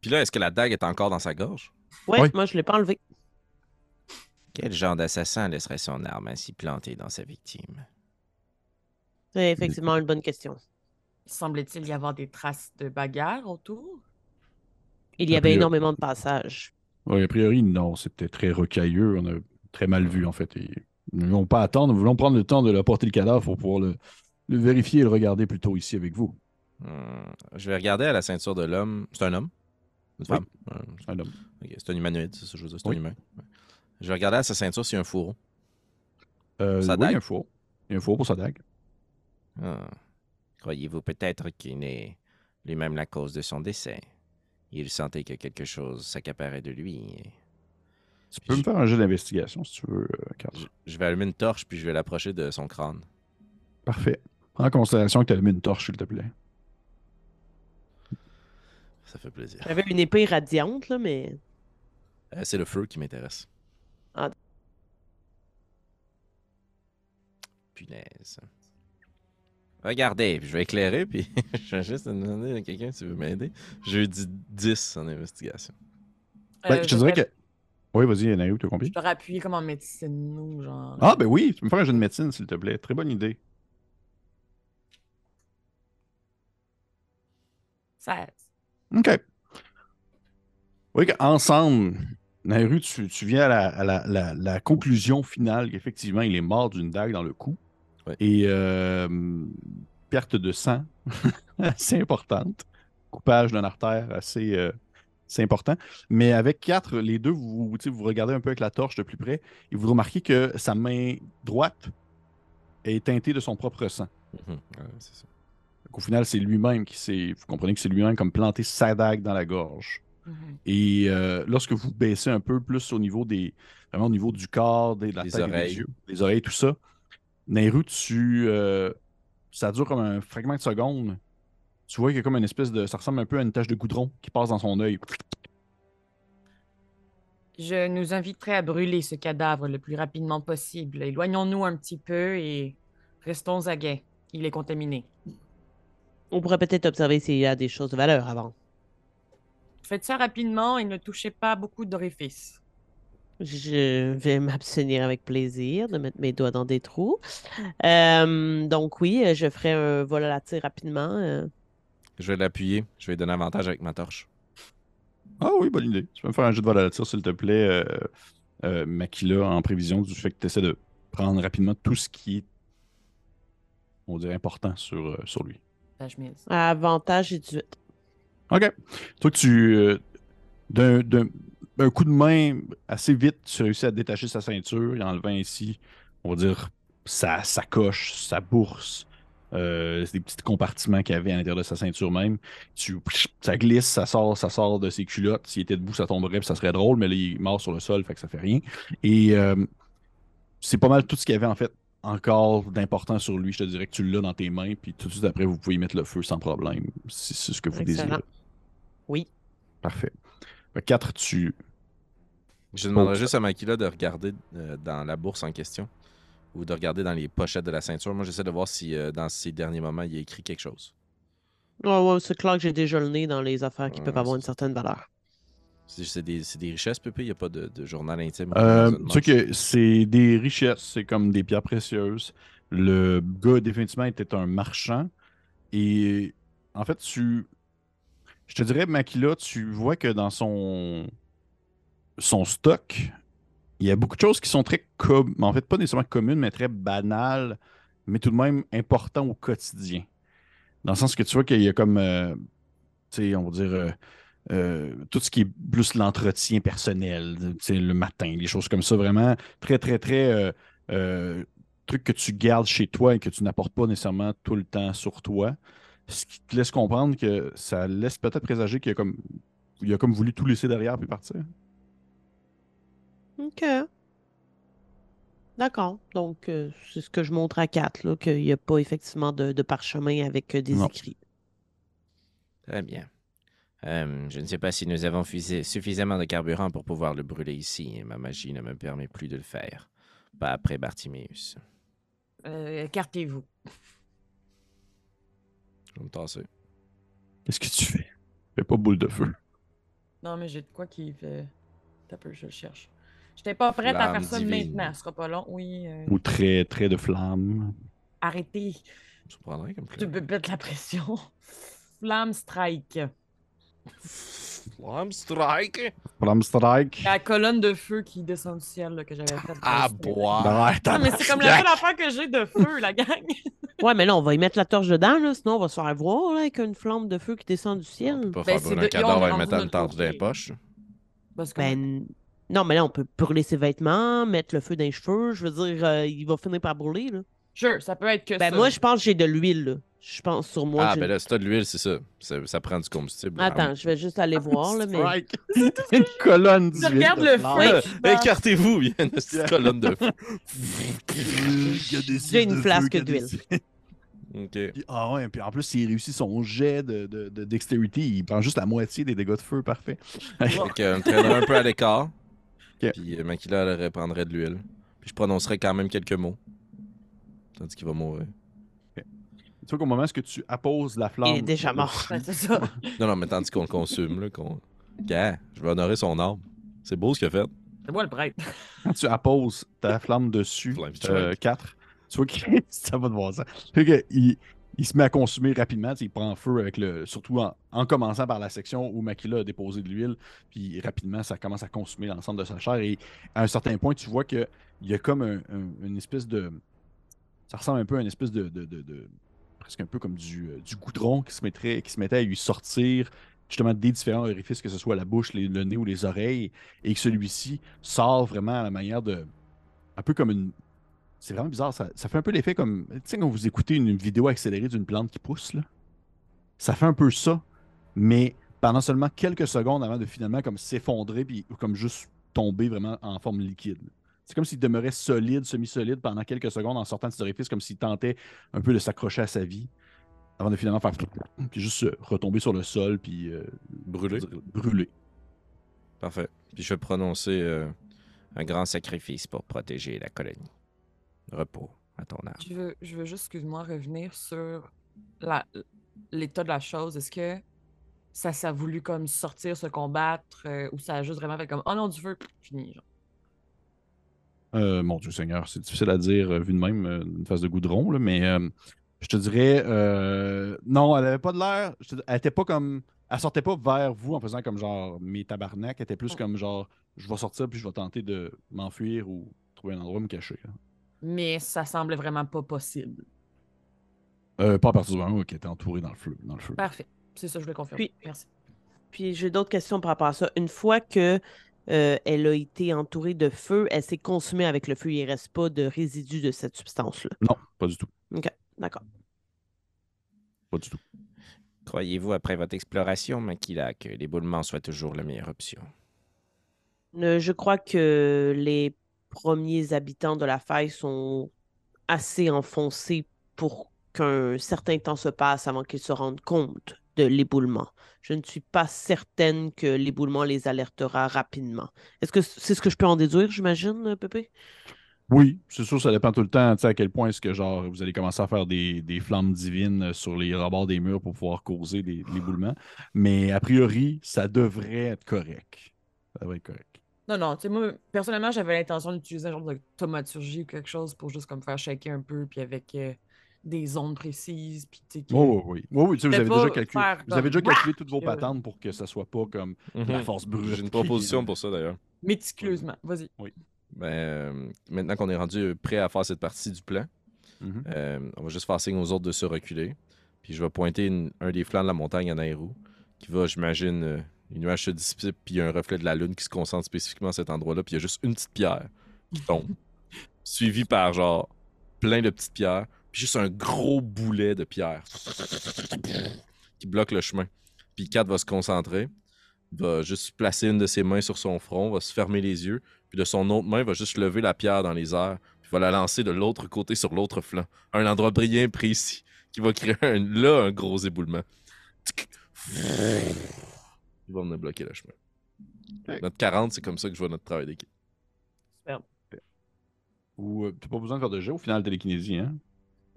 Puis là, est-ce que la dague est encore dans sa gorge? Ouais, Oui. moi je l'ai pas enlevé. Quel genre d'assassin laisserait son arme ainsi plantée dans sa victime? C'est effectivement une bonne question. Semblait-il y avoir des traces de bagarre autour? Il y A avait priori- énormément de passages. Oui, a priori, non, c'était très rocailleux. On a très mal vu, en fait. Et nous ne voulons pas attendre. Nous voulons prendre le temps de leur porter le cadavre pour pouvoir le, le vérifier et le regarder plutôt ici avec vous. Hmm, Je vais regarder à la ceinture de l'homme. C'est un homme? Une Oui. femme? Euh, Un homme. ok, C'est un humanoïde, c'est ça que je veux dire. C'est Oui. un humain. Je vais regarder à sa ceinture s'il y a un fourreau. Euh, Sa oui, il y a un four. Il y a un four pour sa dague. Ah. Croyez-vous peut-être qu'il est lui-même la cause de son décès? Il sentait que quelque chose s'accaparait de lui. Tu peux me faire un jeu d'investigation si tu veux, euh, Carl. Je, je vais allumer une torche puis je vais l'approcher de son crâne. Parfait. Prends en considération que tu as allumé une torche, s'il te plaît. Ça fait plaisir. J'avais une épée radiante, là, mais. Euh, c'est le feu qui m'intéresse. Ah. Punaise. Regardez, puis je vais éclairer, puis je vais juste demander à quelqu'un si veut m'aider. J'ai eu dit 10 en investigation. Ben, Euh, je te dirais vais- que. Oui, vas-y, Naïo, tu as Je compris? t'aurais appuyé comme en médecine ou genre. Ah, ben oui, tu peux me faire un jeu de médecine, s'il te plaît. Très bonne idée. 16. OK. Oui, ensemble, Nairu, tu, tu viens à, la, à la- la- la conclusion finale qu'effectivement, il est mort d'une dague dans le cou. Ouais. Et euh, perte de sang assez importante. Coupage d'une artère assez, euh, assez important. Mais avec quatre, les deux, vous, vous regardez un peu avec la torche de plus près et vous remarquez que sa main droite est teintée de son propre sang. Mhm. Ouais, c'est ça. Donc, Au final, c'est lui-même qui s'est. Vous comprenez que c'est lui-même comme planté sa dague dans la gorge. Et euh, lorsque vous baissez un peu plus au niveau des. Vraiment au niveau du corps, des, de la Les tête oreilles. des yeux, les oreilles, tout ça, Nairu, tu. euh, ça dure comme un fragment de seconde. Tu vois qu'il y a comme une espèce de. Ça ressemble un peu à une tache de goudron qui passe dans son œil. Je nous inviterai à brûler ce cadavre le plus rapidement possible. Éloignons-nous un petit peu et restons à guet. Il est contaminé. On pourrait peut-être observer s'il y a des choses de valeur avant. Faites ça rapidement et ne touchez pas beaucoup d'orifices. Je vais m'abstenir avec plaisir de mettre mes doigts dans des trous. Euh, donc oui, euh, je ferai un vol à la tire rapidement. euh. Je vais l'appuyer. Je vais lui donner avantage avec ma torche. Ah oui, bonne idée. Tu peux me faire un jeu de vol à la tire, s'il te plaît, euh, euh, Makila, en prévision du fait que tu essaies de prendre rapidement tout ce qui est, on dirait, important sur, euh, sur lui. Avantage, j'ai 18. OK. Toi, tu. euh, d'un, d'un- un coup de main assez vite, tu réussis à détacher sa ceinture et enlevant ainsi, on va dire, sa sacoche, sa bourse, euh, des petits compartiments qu'il y avait à l'intérieur de sa ceinture même. Tu, ça glisse, ça sort, ça sort de ses culottes. S'il était debout, ça tomberait, puis ça serait drôle, mais là, il est mort sur le sol, fait que ça fait rien. Et euh, c'est pas mal tout ce qu'il y avait en fait encore d'important sur lui. Je te dirais que tu l'as dans tes mains, puis tout de suite après, vous pouvez y mettre le feu sans problème, si c'est ce que vous Excellent. désirez. Oui. Parfait. Fait que Quatre, tu Je demanderais juste à Makila de regarder euh, dans la bourse en question ou de regarder dans les pochettes de la ceinture. Moi, j'essaie de voir si euh, dans ces derniers moments, il y a écrit quelque chose. Ouais, ouais, c'est clair que j'ai déjà le nez dans les affaires qui Ouais, peuvent avoir une certaine valeur. C'est des, richesses, Pépé? Il n'y a pas de, de journal intime. Euh, tu sais que c'est des richesses, c'est comme des pierres précieuses. Le gars, définitivement, était un marchand. Et en fait, tu. Je te dirais, Makila, tu vois que dans son. stock, il y a beaucoup de choses qui sont très. Com... En fait, pas nécessairement communes, mais très banales, mais tout de même importantes au quotidien. Dans le sens que tu vois qu'il y a comme. euh, on va dire. euh, euh, tout ce qui est plus l'entretien personnel, tu le matin, les choses comme ça, vraiment très, très, très trucs que tu gardes chez toi et que tu n'apportes pas nécessairement tout le temps sur toi. Ce qui te laisse comprendre que ça laisse peut-être présager qu'il a comme, il a comme voulu tout laisser derrière puis partir. OK. D'accord. Donc, euh, c'est ce que je montre à Kat, là, qu'il n'y a pas effectivement de, de parchemin avec euh, des Non. écrits. Très bien. Euh, je ne sais pas si nous avons fusé- suffisamment de carburant pour pouvoir le brûler ici. et Ma magie ne me permet plus de le faire. Pas après Bartiméus. Euh, écartez-vous. Je vais me tasser. Qu'est-ce que tu fais? Fais pas boule de feu. Non, mais j'ai de quoi qui fait. T'as peu, je le cherche. J'étais pas prête à faire ça divine. maintenant. Ce sera pas long. Oui. euh, Ou très, très de flamme. Arrêtez. Je prendrais comme Tu me mettre la pression. Flamme Strike. Strike! Flamme strike. La colonne de feu qui descend du ciel là, que j'avais faite. Ah, boire! Arrête, Non, mais c'est comme la seule affaire que j'ai de feu, la gang. Ouais, mais là, on va y mettre la torche dedans, là, sinon on va se faire voir là, avec une flamme de feu qui descend du On peut ciel. pas Ben, faire brûler de- un cadavre et mettre une torche dans les poches. Parce que Ben, non, mais là, on peut brûler ses vêtements, mettre le feu dans les cheveux. Je veux dire, euh, il va finir par brûler, là. Sure, ça peut être que Ben, ça. moi, je pense que j'ai de l'huile, là. Je pense sur moi. Ah, ben là, si t'as de l'huile, c'est ça. ça. ça prend du combustible. Attends, je vais juste aller voir, là, mais... Strike. une colonne Tu d'huile regardes de le feu. Écartez-vous, il y a une petite colonne de feu. Il y a des J'ai une flasque feu, il y a des d'huile. cils- Ok. Puis- Ah ouais, puis en plus, s'il réussit son jet de, de, de dextérité, il prend juste la moitié des dégâts de feu, parfait. Fait que, euh, me traînerai un peu à l'écart. Ok. Puis euh, Makila, elle reprendrait de l'huile. Puis je prononcerai quand même quelques mots. Tandis qu'il va mourir. Tu vois qu'au moment où tu apposes la flamme. Il est déjà mort. C'est ça. Non, non, mais tandis qu'on le consume, là, qu'on. Gars, je vais honorer son âme. C'est beau ce qu'il a fait. C'est moi le prêtre. Quand tu apposes ta flamme dessus, Flamme 4, tu vois qu'il ça va de voir ça. Fait que il, il se met à consumer rapidement, tu sais, il prend feu avec le. Surtout en, en commençant par la section où Makila a déposé de l'huile, puis rapidement ça commence à consumer l'ensemble de sa chair. Et à un certain point, tu vois qu'il y a comme un- un- une espèce de. Ça ressemble un peu à une espèce de. de- de- de- presque un peu comme du, euh, du goudron qui se, mettrait, qui se mettait à lui sortir justement des différents orifices, que ce soit la bouche, le nez ou les oreilles, et que celui-ci sort vraiment à la manière de. Un peu comme une. C'est vraiment bizarre, ça, ça fait un peu l'effet comme. Tu sais, quand vous écoutez une vidéo accélérée d'une plante qui pousse, là. Ça fait un peu ça, mais pendant seulement quelques secondes avant de finalement comme s'effondrer, puis comme juste tomber vraiment en forme liquide. C'est comme s'il demeurait solide, semi-solide pendant quelques secondes en sortant de ses orifices, comme s'il tentait un peu de s'accrocher à sa vie, avant de finalement faire. Puis juste retomber sur le sol, puis. euh, Brûlé. brûler. Parfait. Puis je vais prononcer euh, un grand sacrifice pour protéger la colonie. Repos à ton âme. Je veux, je veux juste, excuse-moi, revenir sur l'état de la chose. Est-ce que ça s'est voulu comme sortir, se combattre, euh, ou ça a juste vraiment fait comme Oh non, du feu, fini. Genre? Euh, mon Dieu Seigneur, c'est difficile à dire euh, vu de même, euh, une phase de goudron, là, mais euh, je te dirais, euh, non, elle avait pas de l'air, elle était pas comme, elle sortait pas vers vous en faisant comme genre mes tabarnak, elle était plus Mm. comme genre, je vais sortir puis je vais tenter de m'enfuir ou trouver un endroit où me cacher. là. Mais ça semblait vraiment pas possible. Euh, pas à partir du moment où elle était entourée dans le feu. Dans le feu. Parfait. C'est ça, je voulais confirmer. Puis- Merci. Puis j'ai d'autres questions par rapport à ça. Une fois que euh, elle a été entourée de feu, elle s'est consumée avec le feu. Il ne reste pas de résidus de cette substance-là. Non, pas du tout. D'accord. Pas du tout. Croyez-vous, après votre exploration, Makila, que l'éboulement soit toujours la meilleure option? Euh, je crois que les premiers habitants de la faille sont assez enfoncés pour qu'un certain temps se passe avant qu'ils se rendent compte de l'éboulement. Je ne suis pas certaine que l'éboulement les alertera rapidement. Est-ce que c'est ce que je peux en déduire, j'imagine, Pépé? Oui, c'est sûr, ça dépend tout le temps, tu sais, à quel point est-ce que genre vous allez commencer à faire des, des flammes divines sur les rebords des murs pour pouvoir causer des, de l'éboulement. Mais a priori, ça devrait être correct. Ça devrait être correct. Non, non, tu sais, moi, personnellement, j'avais l'intention d'utiliser un genre de thaumaturgie ou quelque chose pour juste comme faire shaker un peu, puis avec euh, des ondes précises, puis Oui, oui, oui. Oui, oui, tu sais, vous avez déjà calculé, vous avez déjà calculé toutes vos euh, patentes pour que ça soit pas comme de la Mhm. force brute. J'ai une proposition pour ça d'ailleurs. méticuleusement. Vas-y. Ben, euh, maintenant qu'on est rendu prêt à faire cette partie du plan, Mhm. euh, on va juste faire signe aux autres de se reculer. Puis je vais pointer une- un des flancs de la montagne à Nairou, qui va, j'imagine, euh, les nuages se dissipent, puis il y a un reflet de la lune qui se concentre spécifiquement à cet endroit-là, puis il y a juste une petite pierre qui tombe, suivie par genre plein de petites pierres, puis juste un gros boulet de pierre qui bloque le chemin. Puis Kat va se concentrer, va juste placer une de ses mains sur son front, va se fermer les yeux, puis de son autre main va juste lever la pierre dans les airs, puis va la lancer de l'autre côté sur l'autre flanc, à un endroit bien précis, qui va créer un- là un gros éboulement. Il va venir bloquer le chemin. Notre 40, c'est comme ça que je vois notre travail d'équipe. Superbe. Ou euh, t'as pas besoin de faire de jeu au final de télékinésie, hein?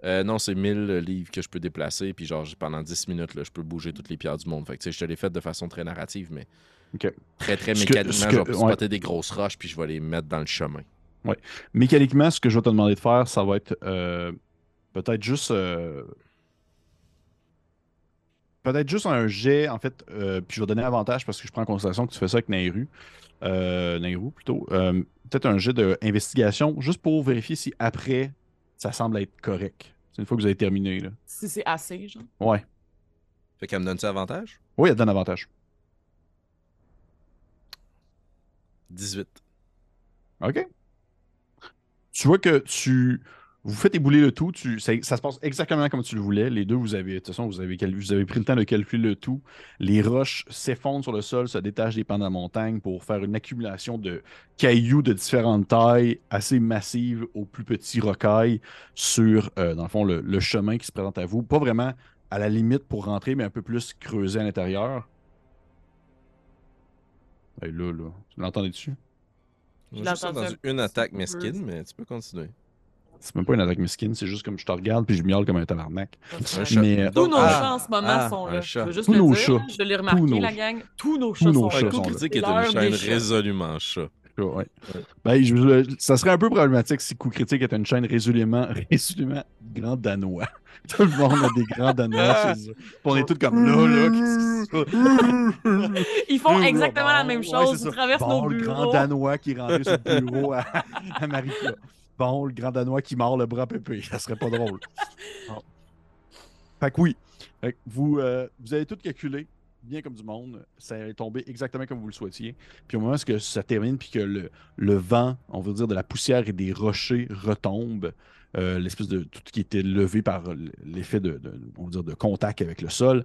Euh, non, c'est 1000 livres que je peux déplacer, puis genre pendant 10 minutes, là, je peux bouger toutes les pierres du monde. Fait que tu sais, je te l'ai fait de façon très narrative, mais très très mécaniquement, je vais spotter des grosses roches, puis je vais les mettre dans le chemin. Mécaniquement, ce que je vais te demander de faire, ça va être euh, peut-être juste. euh, peut-être juste un jet, en fait, puis je vais donner avantage parce que je prends en considération que tu fais ça avec Nairu. Nairu, plutôt. Peut-être un jet d'investigation, juste pour vérifier si après, ça semble être correct. C'est une fois que vous avez terminé, là. Si c'est assez, genre. Ouais. Fait qu'elle me donne ça avantage? Oui, elle te donne avantage. 18. OK. Tu vois que tu. Vous faites ébouler le tout, tu, ça, ça se passe exactement comme tu le voulais. Les deux, vous avez, de toute façon, vous avez, cal- vous avez pris le temps de calculer le tout. Les roches s'effondrent sur le sol, se détachent des pans de la montagne pour faire une accumulation de cailloux de différentes tailles, assez massives aux plus petits rocailles sur, euh, dans le fond, le, le chemin qui se présente à vous. Pas vraiment à la limite pour rentrer, mais un peu plus creusé à l'intérieur. Et là, là, tu l'entendais dessus? J'ai entendu une attaque mesquine, mais tu peux continuer. C'est même pas une attaque mesquine, c'est juste comme je te regarde puis je miaule comme un tabarnak. Mais, euh, Tous nos ah, chats en ce moment ah, sont là. chat. Je veux juste Tous le nos dire, chats. Je l'ai Tous remarqué, nos la chats. gang. Tous nos Tous chats nos sont chats là. Critique est une chaîne résolument chat. Ouais. Ben, je- je- ça serait un peu problématique si Coup Critique était une chaîne résolument, résolument grand danois. Tout le monde a des grands danois chez eux. Puis on est tous comme là, là. Ils font exactement la même ouais, chose. c'est Ils traversent Bon, nos le bureaux. grand danois qui est rentré sur le bureau à, à Marika. Bon, le grand danois qui mord le bras Pépé. Ça serait pas drôle. Bon. Fait que oui. Fait que vous, euh, vous avez tout calculé, bien comme du monde. Ça est tombé exactement comme vous le souhaitiez. Puis au moment où ça termine, puis que le, le vent, on va dire de la poussière et des rochers retombe, euh, l'espèce de tout qui était levé par l'effet de, de- on va dire, de contact avec le sol,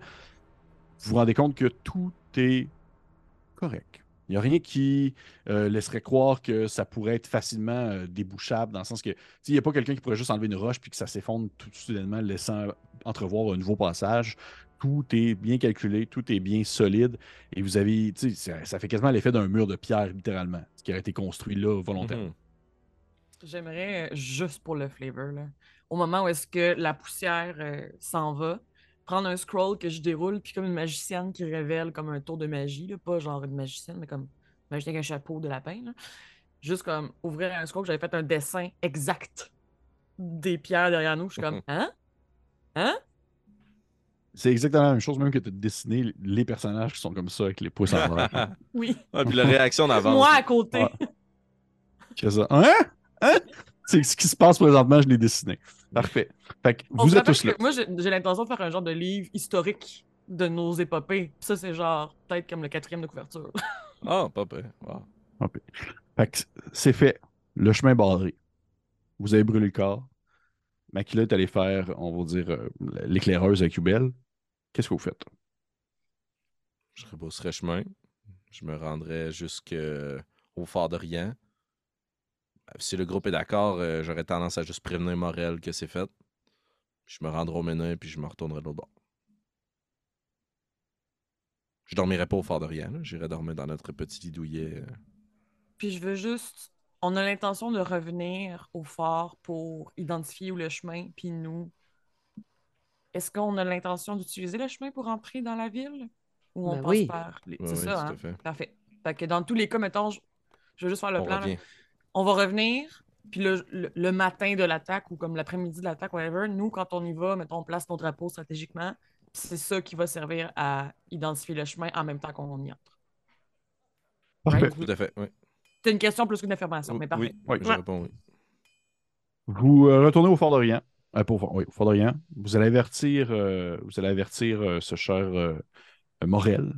vous vous rendez compte que tout est correct. Il n'y a rien qui euh, laisserait croire que ça pourrait être facilement euh, débouchable, dans le sens que s'il n'y a pas quelqu'un qui pourrait juste enlever une roche puis que ça s'effondre tout soudainement, laissant entrevoir un nouveau passage. Tout est bien calculé, tout est bien solide. Et vous avez, tu sais, ça, ça fait quasiment l'effet d'un mur de pierre, littéralement, ce qui aurait été construit là volontairement. Mhm. J'aimerais, juste pour le flavor, là, au moment où est-ce que la poussière euh, s'en va, prendre un scroll que je déroule, puis comme une magicienne qui révèle comme un tour de magie, là, pas genre une magicienne, mais comme une magicienne avec un chapeau de lapin. là. Juste comme ouvrir un scroll, j'avais fait un dessin exact des pierres derrière nous. Je suis comme, hein? Hein? C'est exactement la même chose, même que de dessiner les personnages qui sont comme ça avec les pouces en l'air. Oui. Ah, puis la réaction d'avance. Moi à côté. Qui fait ça. Hein? Hein? C'est ce qui se passe présentement, je l'ai dessiné. Parfait. Fait que vous êtes tous là. Moi, j'ai l'intention de faire un genre de livre historique de nos épopées. Ça, c'est genre peut-être comme le quatrième de couverture. Ah, pas pire. Wow. Fait que c'est fait. Le chemin est barré. Vous avez brûlé le corps. Makila est allé faire, on va dire, euh, l'éclaireuse avec Ubel. Qu'est-ce que vous faites? Je rebousserais chemin. Je me rendrais jusqu'au fort de Rien. Si le groupe est d'accord, euh, j'aurais tendance à juste prévenir Morel que c'est fait. Puis je me rendrai au Ménin, puis je me retournerai de l'autre bord. Je dormirai pas au fort de rien. là. J'irai dormir dans notre petit lit douillet. euh. Puis je veux juste. On a l'intention de revenir au fort pour identifier où le chemin, puis nous. Est-ce qu'on a l'intention d'utiliser le chemin pour entrer dans la ville? Ou on Ben passe oui. par. les- Ouais, C'est ça, tout hein? à fait. Parfait. Fait que dans tous les cas, mettons, je, je veux juste faire le On plan. On va revenir, puis le, le- le matin de l'attaque ou comme l'après-midi de l'attaque, whatever, nous, quand on y va, mettons, on place nos drapeaux stratégiquement. puis C'est ça qui va servir à identifier le chemin en même temps qu'on y entre. Parfait. Right? Tout à fait. Oui, C'est une question plus qu'une affirmation, mais parfait. oui, Oui. je réponds oui. Vous euh, retournez au Fort d'Orient. Euh, oui, au Fort d'Orient. Vous allez avertir, euh, vous allez avertir euh, ce cher euh, Morel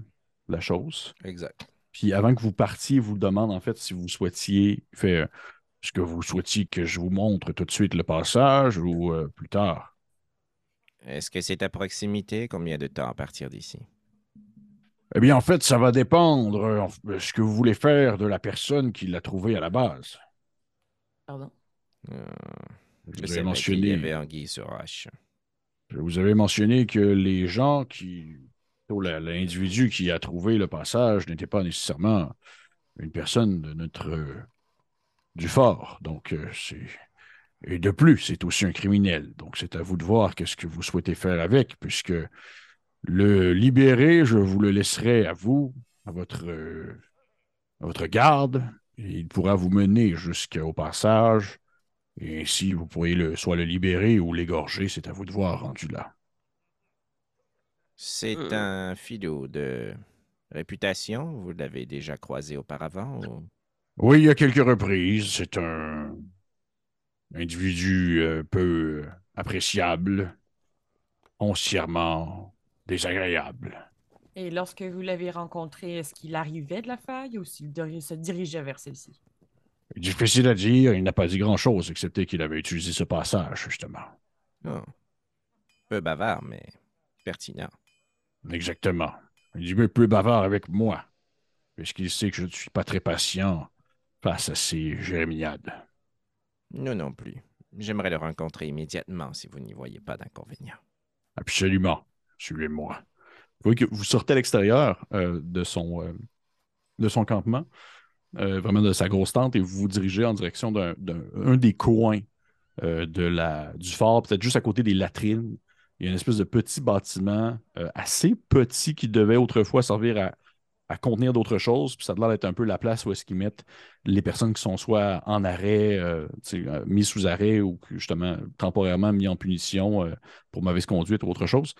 de la chose. Exact. Puis avant que vous partiez, vous demande en fait si vous souhaitiez faire. Est-ce que vous souhaitiez que je vous montre tout de suite le passage ou euh, plus tard? Est-ce que c'est à proximité? Combien de temps à partir d'ici? Eh bien, en fait, ça va dépendre euh, de ce que vous voulez faire de la personne qui l'a trouvé à la base. Pardon? Euh, Je qu'il y mentionné, avait sur je vous avais mentionné que les gens qui, l'individu qui a trouvé le passage n'était pas nécessairement une personne de notre euh, du fort. Donc, euh, et de plus, c'est aussi un criminel. Donc, c'est à vous de voir qu'est-ce que vous souhaitez faire avec, puisque le libérer, je vous le laisserai à vous, à votre, euh, votre garde. Et il pourra vous mener jusqu'au passage. Et ainsi, vous pourriez le, soit le libérer ou l'égorger. C'est à vous de voir, rendu là. C'est Euh. un philo de réputation? Vous l'avez déjà croisé auparavant? ou- Oui, il y a quelques reprises. C'est un individu euh, peu appréciable, foncièrement désagréable. Et lorsque vous l'avez rencontré, est-ce qu'il arrivait de la faille ou s'il se dirigeait vers celle-ci? Difficile à dire, il n'a pas dit grand-chose, excepté qu'il avait utilisé ce passage, justement. Non. Peu bavard, mais pertinent. Exactement. Il dit, mais peu bavard avec moi, puisqu'il sait que je ne suis pas très patient face à ces jérémiades. Nous non plus. J'aimerais le rencontrer immédiatement si vous n'y voyez pas d'inconvénient. Absolument. Suivez-moi. Vous voyez que vous sortez à l'extérieur euh, de, son, euh, de son campement, euh, vraiment de sa grosse tente, et vous vous dirigez en direction d'un un des coins de la, du fort, peut-être juste à côté des latrines. Il y a une espèce de petit bâtiment euh, assez petit qui devait autrefois servir à, contenir d'autres choses. Puis ça a l'air d'être un peu la place où est-ce qu'ils mettent les personnes qui sont soit en arrêt, euh, euh, mis sous arrêt ou justement temporairement mis en punition pour mauvaise conduite ou autre chose.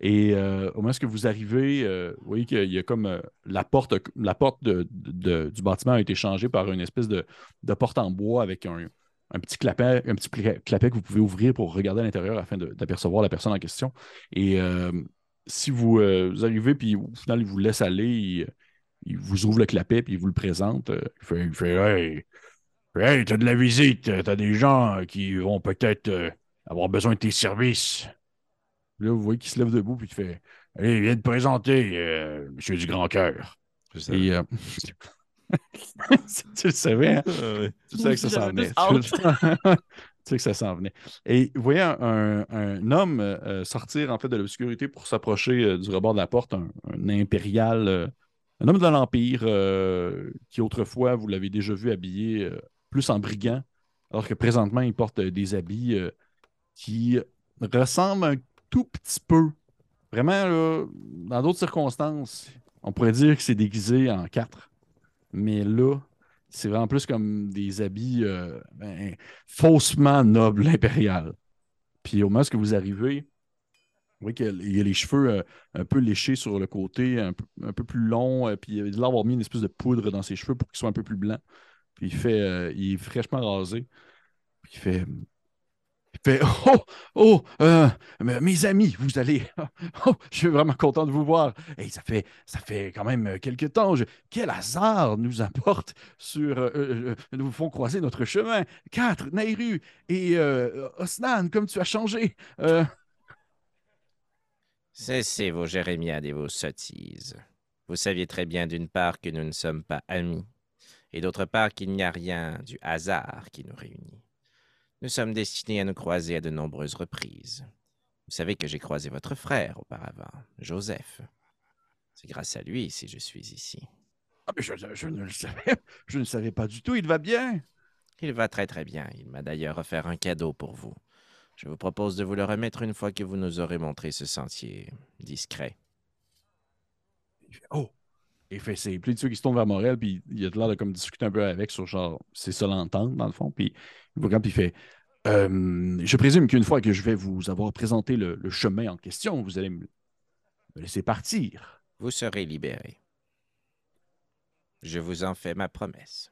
Et euh, au moment où vous arrivez, vous voyez qu'il y a comme la porte, la porte du bâtiment a été changée par une espèce de porte en bois avec un, un petit clapet, un petit clapet que vous pouvez ouvrir pour regarder à l'intérieur afin d'apercevoir la personne en question. Et euh, si vous, euh, vous arrivez, puis au final, il vous laisse aller, il, il vous ouvre le clapet, puis il vous le présente. euh, il fait, il fait Hey, hey t'as de la visite, t'as des gens qui vont peut-être avoir besoin de tes services. Là, vous voyez qu'il se lève debout, puis il fait Allez, viens te présenter, monsieur du grand cœur. Et. tu le savais, hein? Ah. Tu sais que ça s'en venait. Tu sais que ça s'en venait. Et vous voyez un, un- un homme euh, sortir en fait de l'obscurité pour s'approcher euh, du rebord de la porte, un, un impérial, euh, un homme de l'Empire qui autrefois, vous l'avez déjà vu habillé plus en brigand, alors que présentement, il porte des habits qui ressemblent un tout petit peu. Vraiment, là, dans d'autres circonstances, on pourrait dire que c'est déguisé en quatre. Mais là, c'est vraiment plus comme des habits euh, ben, faussement nobles impériales. Puis au moment où vous arrivez, vous voyez qu'il y a les cheveux euh, un peu léchés sur le côté, un peu, plus longs, euh, puis il a l'air d'avoir mis une espèce de poudre dans ses cheveux pour qu'ils soient un peu plus blancs. Puis il fait, il est fraîchement rasé. Puis il fait, fait Oh, oh, euh, mes amis, vous allez. Oh, je suis vraiment content de vous voir. Hey, ça fait, ça fait quand même euh, quelques temps. Je- Quel hasard nous apporte sur, euh, nous font croiser notre chemin. Quatre, Nairu et Osnan, comme tu as changé. Cessez vos jérémiades et vos sottises. Vous saviez très bien d'une part que nous ne sommes pas amis, et d'autre part qu'il n'y a rien du hasard qui nous réunit. Nous sommes destinés à nous croiser à de nombreuses reprises. Vous savez que j'ai croisé votre frère auparavant, Joseph. C'est grâce à lui si je suis ici. Ah, mais je, je ne le savais. Je ne savais pas du tout. Il va bien? Il va très très bien. Il m'a d'ailleurs offert un cadeau pour vous. Je vous propose de vous le remettre une fois que vous nous aurez montré ce sentier discret. Oh! Il fait c'est. Puis tu qui se tourne vers Morel, puis il a l'air de comme discuter un peu avec sur genre, c'est ça l'entendre, dans le fond. Puis il vous regarde, fait Euh, Je présume qu'une fois que je vais vous avoir présenté le, le chemin en question, vous allez me, me laisser partir. Vous serez libéré. Je vous en fais ma promesse.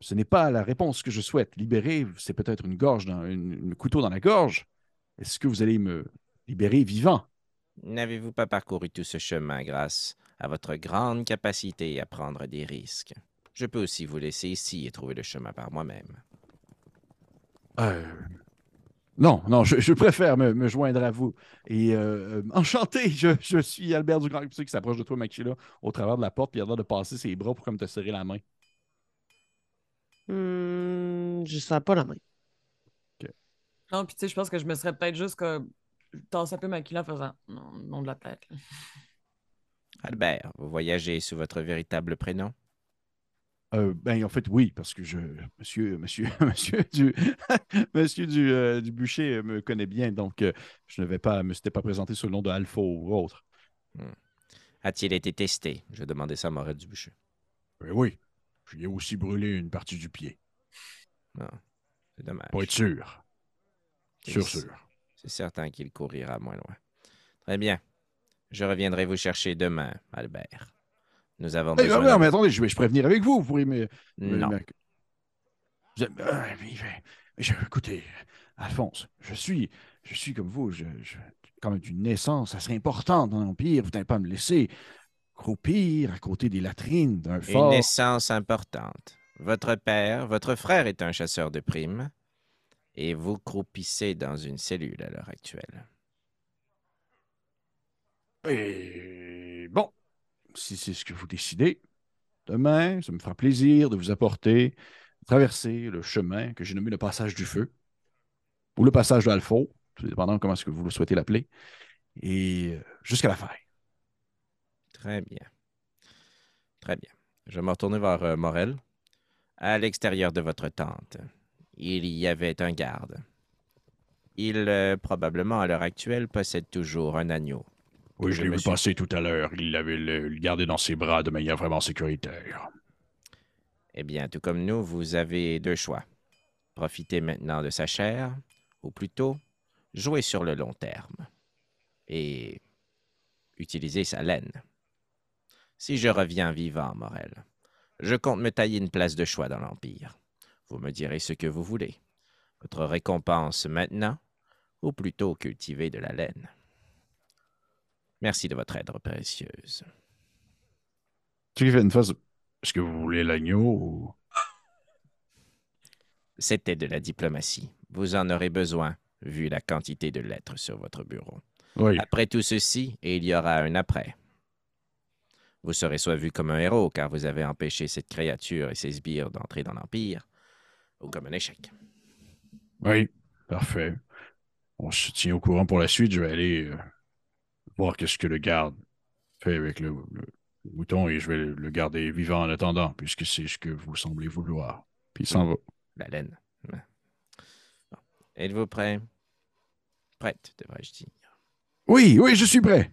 Ce n'est pas la réponse que je souhaite. Libérer, c'est peut-être une gorge, dans, une, couteau dans la gorge. Est-ce que vous allez me libérer vivant? N'avez-vous pas parcouru tout ce chemin grâce à votre grande capacité à prendre des risques? Je peux aussi vous laisser ici et trouver le chemin par moi-même. Euh, non, non, je, je préfère me, me joindre à vous. Et euh, euh, enchanté, je, je suis Albert Dugrand, tu sais, qui s'approche de toi, Maxilla, au travers de la porte, puis il a l'air de passer ses bras pour comme te serrer la main. Hmm, je sens pas la main. Non, puis tu sais, je pense que je me serais peut-être juste comme tassé un peu en faisant non, nom de la tête. Albert, vous voyagez sous votre véritable prénom? Euh, ben, en fait, oui, parce que je, monsieur, monsieur, monsieur du, monsieur du, euh, du bûcher me connaît bien, donc euh, je ne vais pas, me s'était pas présenté sous le nom de Alpha ou autre. A-t-il été testé? Je demandais ça à Morel Dubucher. Ben oui, j'y ai aussi brûlé une partie du pied, C'est dommage. pour être sûr. Sûr, sûr. C'est certain qu'il courira moins loin. Très bien. Je reviendrai vous chercher demain, Albert. Nous avons Eh, besoin... non, d'un- mais attendez, je vais, je pourrais venir avec vous. Vous pourriez me. Non. me- Ah, je- écoutez, Alphonse, je suis, je suis comme vous, je, quand même d'une naissance, ça serait important dans l'Empire. Vous n'allez pas me laisser croupir à côté des latrines d'un Une fort. naissance importante. Votre père, votre frère est un chasseur de primes et vous croupissez dans une cellule à l'heure actuelle. Et bon, si c'est ce que vous décidez, demain, ça me fera plaisir de vous apporter, traverser le chemin que j'ai nommé le passage du feu, ou le passage de Alpho, tout dépendant comment est-ce que vous le souhaitez l'appeler, et euh, jusqu'à la faille. Très bien. Très bien. Je vais me retourner vers euh, Morel. À l'extérieur de votre tente, il y avait un garde. Il, euh, probablement à l'heure actuelle, possède toujours un agneau. Oui, je l'ai vu passer tout à l'heure. Il l'avait gardé dans ses bras de manière vraiment sécuritaire. Eh bien, tout comme nous, vous avez deux choix. Profitez maintenant de sa chair, ou plutôt, jouer sur le long terme et utiliser sa laine. Si je reviens vivant, Morel, je compte me tailler une place de choix dans l'Empire. Vous me direz ce que vous voulez. Votre récompense maintenant, ou plutôt cultiver de la laine. Merci de votre aide précieuse. Tu fait une phase. Est-ce que vous voulez l'agneau ou? C'était de la diplomatie. Vous en aurez besoin, vu la quantité de lettres sur votre bureau. Oui. Après tout ceci, et il y aura un après. Vous serez soit vu comme un héros, car vous avez empêché cette créature et ses sbires d'entrer dans l'Empire, ou comme un échec. Oui, parfait. On se tient au courant pour la suite. Je vais aller euh, voir qu'est-ce que le garde fait avec le, le mouton et je vais le, garder vivant en attendant, puisque c'est ce que vous semblez vouloir. Puis il s'en va. La laine. Ouais. Bon. Êtes-vous prêt? Prête, devrais-je dire. Oui, oui, je suis prêt.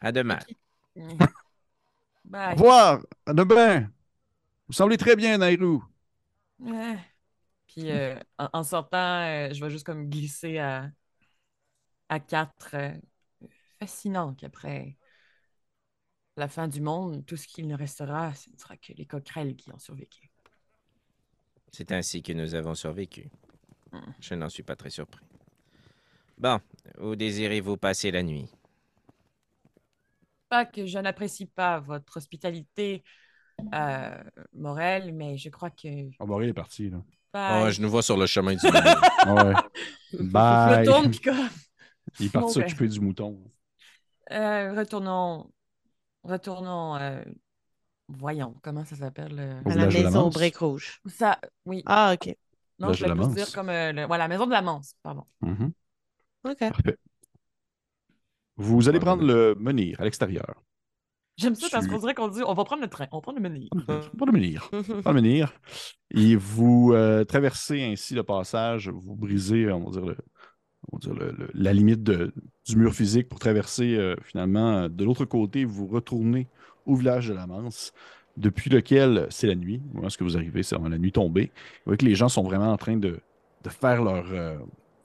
À demain. Au Bye. revoir. À demain. Vous semblez très bien, Nairou. Ouais. Puis euh, en, en sortant, euh, je vais juste comme glisser à, à quatre. euh, fascinant qu'après la fin du monde, tout ce qu'il ne restera, ce ne sera que les coquerelles qui ont survécu. C'est ainsi que nous avons survécu. Hmm. Je n'en suis pas très surpris. Bon, où désirez-vous passer la nuit? Pas que je n'apprécie pas votre hospitalité, euh, Morel, mais je crois que. Oh, Maurice est parti, là. Oh, je nous vois sur le chemin du. Ouais. Je Bye. me tourne, puis comme. Il est parti s'occuper du mouton. Euh, retournons. Retournons. euh, Voyons, comment ça s'appelle? euh, À la maison break rouge. Ça, oui. Ah, OK. non, village je la plus dire comme euh, le- ouais, la maison de la Manse, pardon. Mhm. OK. Parfait. Vous allez prendre le menhir à l'extérieur. J'aime ça parce qu'on dirait qu'on dit on va prendre le train, on va prendre le menhir. Pas de menhir. Pas de menhir. Et vous euh, traversez ainsi le passage, vous brisez, on va dire, le- la limite du mur physique pour traverser euh, finalement euh, de l'autre côté, vous retournez au village de la Manse, depuis lequel c'est la nuit. Où est-ce que vous arrivez? C'est la nuit tombée. Vous voyez que les gens sont vraiment en train de, faire leur, euh,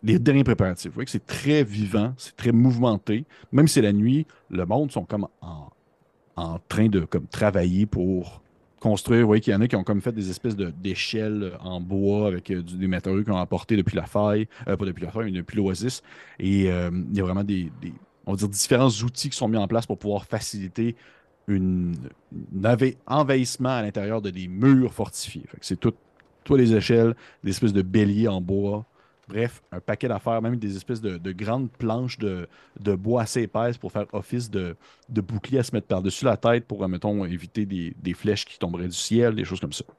les derniers préparatifs. Vous voyez que c'est très vivant, c'est très mouvementé. Même si c'est la nuit, le monde sont comme en, train de travailler pour construire. Vous voyez qu'il y en a qui ont comme fait des espèces d'échelles en bois avec euh, des matériaux qu'ils ont apportés depuis la faille, euh, pas depuis la faille, mais depuis l'oasis. Et euh, il y a vraiment des, on va dire, différents outils qui sont mis en place pour pouvoir faciliter un enva- envahissement à l'intérieur de des murs fortifiés. C'est tout, toutes les échelles, des espèces de béliers en bois. Bref, un paquet d'affaires, même des espèces de, de grandes planches de, bois assez épaisses pour faire office de, bouclier à se mettre par-dessus la tête pour, euh, mettons, éviter des, flèches qui tomberaient du ciel, des choses comme ça. Vous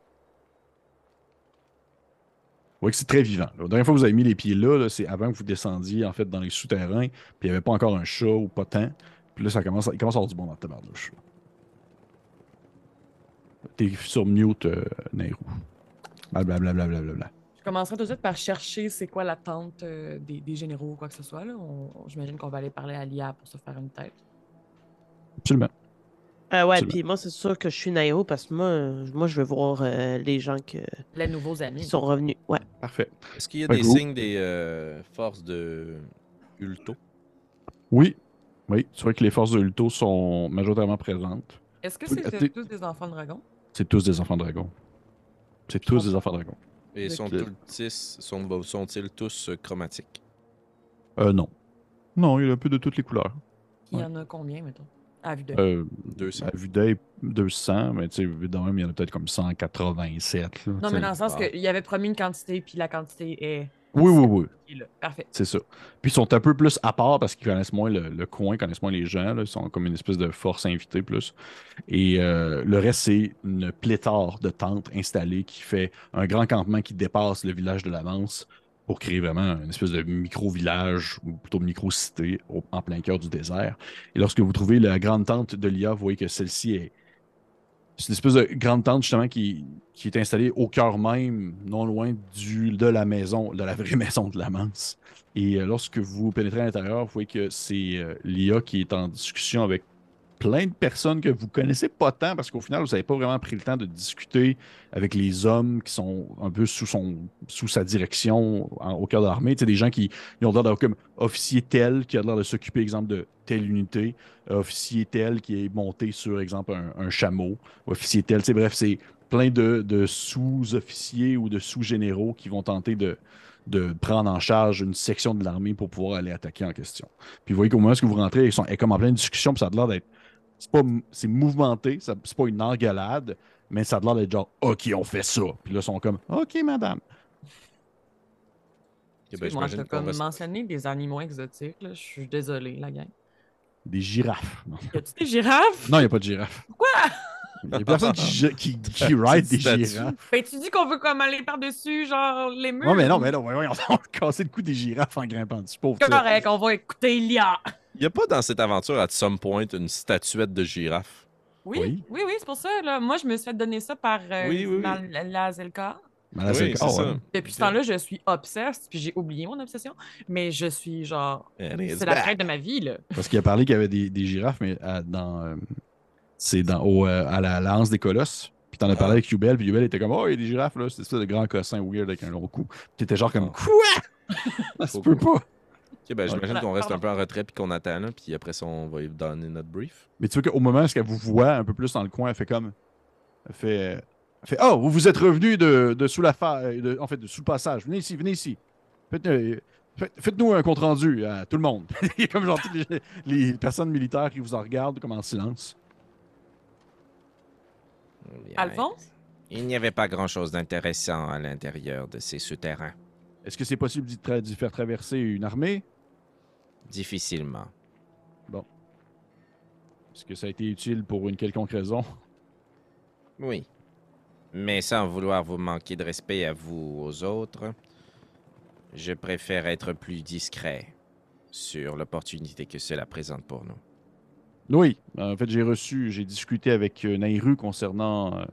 voyez que c'est très vivant. La dernière fois que vous avez mis les pieds là, c'est avant que vous descendiez en fait dans les souterrains, puis il n'y avait pas encore un chat ou pas tant. Puis là, ça commence à, il commence à avoir du bon dans le tabarnouche. T'es sur mute, euh, Nairou. Blablabla. Blablabla. Je commencerai tout de suite par chercher c'est quoi l'attente euh, des, des généraux ou quoi que ce soit. là. On- on- J'imagine qu'on va aller parler à l'IA pour se faire une tête. Absolument. Euh, ouais, puis moi, c'est sûr que je suis Nairo parce que moi, moi je veux voir euh, les gens que- Les nouveaux qui amis. sont revenus. Ouais. Parfait. Est-ce qu'il y a des signes des euh, forces de Ulto? Oui. Oui, c'est vrai que les forces de Ulto sont majoritairement présentes. Est-ce que c'est tous des enfants de dragon? C'est tous des enfants dragons. C'est tous des enfants dragons. Et sont-ils sont, sont-ils tous euh, chromatiques? Euh, non. Non, il y a un peu de toutes les couleurs. Il y Ouais. en a combien, mettons? À vue d'œil. Euh, 200. à vue d'œil, 200, mais tu sais, évidemment, il y en a peut-être comme 187. là, non, mais dans le sens wow. qu'il avait promis une quantité, puis la quantité est, Oui, oui, oui. Parfait. c'est ça. Puis ils sont un peu plus à part parce qu'ils connaissent moins le, le coin, ils connaissent moins les gens. là. Ils sont comme une espèce de force invitée plus. Et euh, le reste, c'est une pléthore de tentes installées qui fait un grand campement qui dépasse le village de l'Avance pour créer vraiment une espèce de micro-village, ou plutôt micro-cité en plein cœur du désert. Et lorsque vous trouvez la grande tente de l'IA, vous voyez que celle-ci est. C'est une espèce de grande tente justement qui, est installée au cœur même, non loin du, de la maison, de la vraie maison de la Manse. Et euh, lorsque vous pénétrez à l'intérieur, vous voyez que c'est euh, l'IA qui est en discussion avec plein de personnes que vous connaissez pas tant parce qu'au final, vous n'avez pas vraiment pris le temps de discuter avec les hommes qui sont un peu sous, son, sous sa direction au cœur de l'armée. Des gens qui ont l'air d'avoir comme officier tel qui a l'air de s'occuper, exemple, de telle unité, officier tel qui est monté sur, exemple, un, chameau, officier tel. Bref, c'est plein de, de sous-officiers ou de sous-généraux qui vont tenter de, de prendre en charge une section de l'armée pour pouvoir aller attaquer en question. Puis vous voyez qu'au moment où vous rentrez, ils sont comme en pleine discussion, puis ça a l'air d'être. C'est pas c'est mouvementé, ça- c'est pas une engueulade, mais ça a l'air d'être genre OK, on fait ça. Puis là, ils sont comme OK, madame. Ok, ben, Moi, je qu'on comme mentionné des animaux exotiques. là. Je suis désolée, la gang. Des girafes. Non, Y a-tu des girafes? il n'y a pas de girafes. Pourquoi? Il y a personne qui, qui, qui ride des Statue. girafes. Ben, tu dis qu'on veut comme aller par-dessus, genre, les murs? Non, mais non, mais non, voyons, on va casser le cou des girafes en grimpant dessus. Pauvre correct, on va écouter Ilia. Il n'y a pas dans cette aventure, à some point, une statuette de girafe? Oui, Oui. oui, oui, c'est pour ça. Là. Moi, je me suis fait donner ça par euh, Oui, oui, dans la, la Zelka. Là, oui, c'est le ça. Depuis ce temps-là, je suis obsesse, puis j'ai oublié mon obsession. Mais je suis genre. C'est la fête de ma vie, là. Parce qu'il a parlé qu'il y avait des, des girafes, mais à- dans. euh, c'est dans, au, euh, à la lance des colosses. Puis t'en as parlé Ah. avec Yubel, puis Yubel était comme Oh, il y a des girafes là, c'est ça de grand cossin weird avec un long cou. Puis t'étais genre comme Ah. Quoi? Ça se peut pas. Ok, ben, j'imagine Voilà, qu'on reste un peu en retrait puis qu'on attend là, puis après ça, on va lui donner notre brief. Mais tu vois qu'au moment où elle vous voit un peu plus dans le coin, elle fait comme. Elle fait. Elle fait Oh, vous vous êtes revenu de, de sous la fa... de- en fait, de sous le passage. Venez ici, venez ici. Faites, euh, faites- Faites-nous un compte rendu à tout le monde. Il y a comme genre toutes les, les personnes militaires qui vous en regardent comme en silence. Bien. Alphonse? Il n'y avait pas grand-chose d'intéressant à l'intérieur de ces souterrains. Est-ce que c'est possible d'y tra- d'y faire traverser une armée? Difficilement. Est-ce que ça a été utile pour une quelconque raison? Oui. Mais sans vouloir vous manquer de respect à vous aux autres, je préfère être plus discret sur l'opportunité que cela présente pour nous. Oui, en fait, j'ai reçu, j'ai discuté avec euh, Nairu concernant. Euh,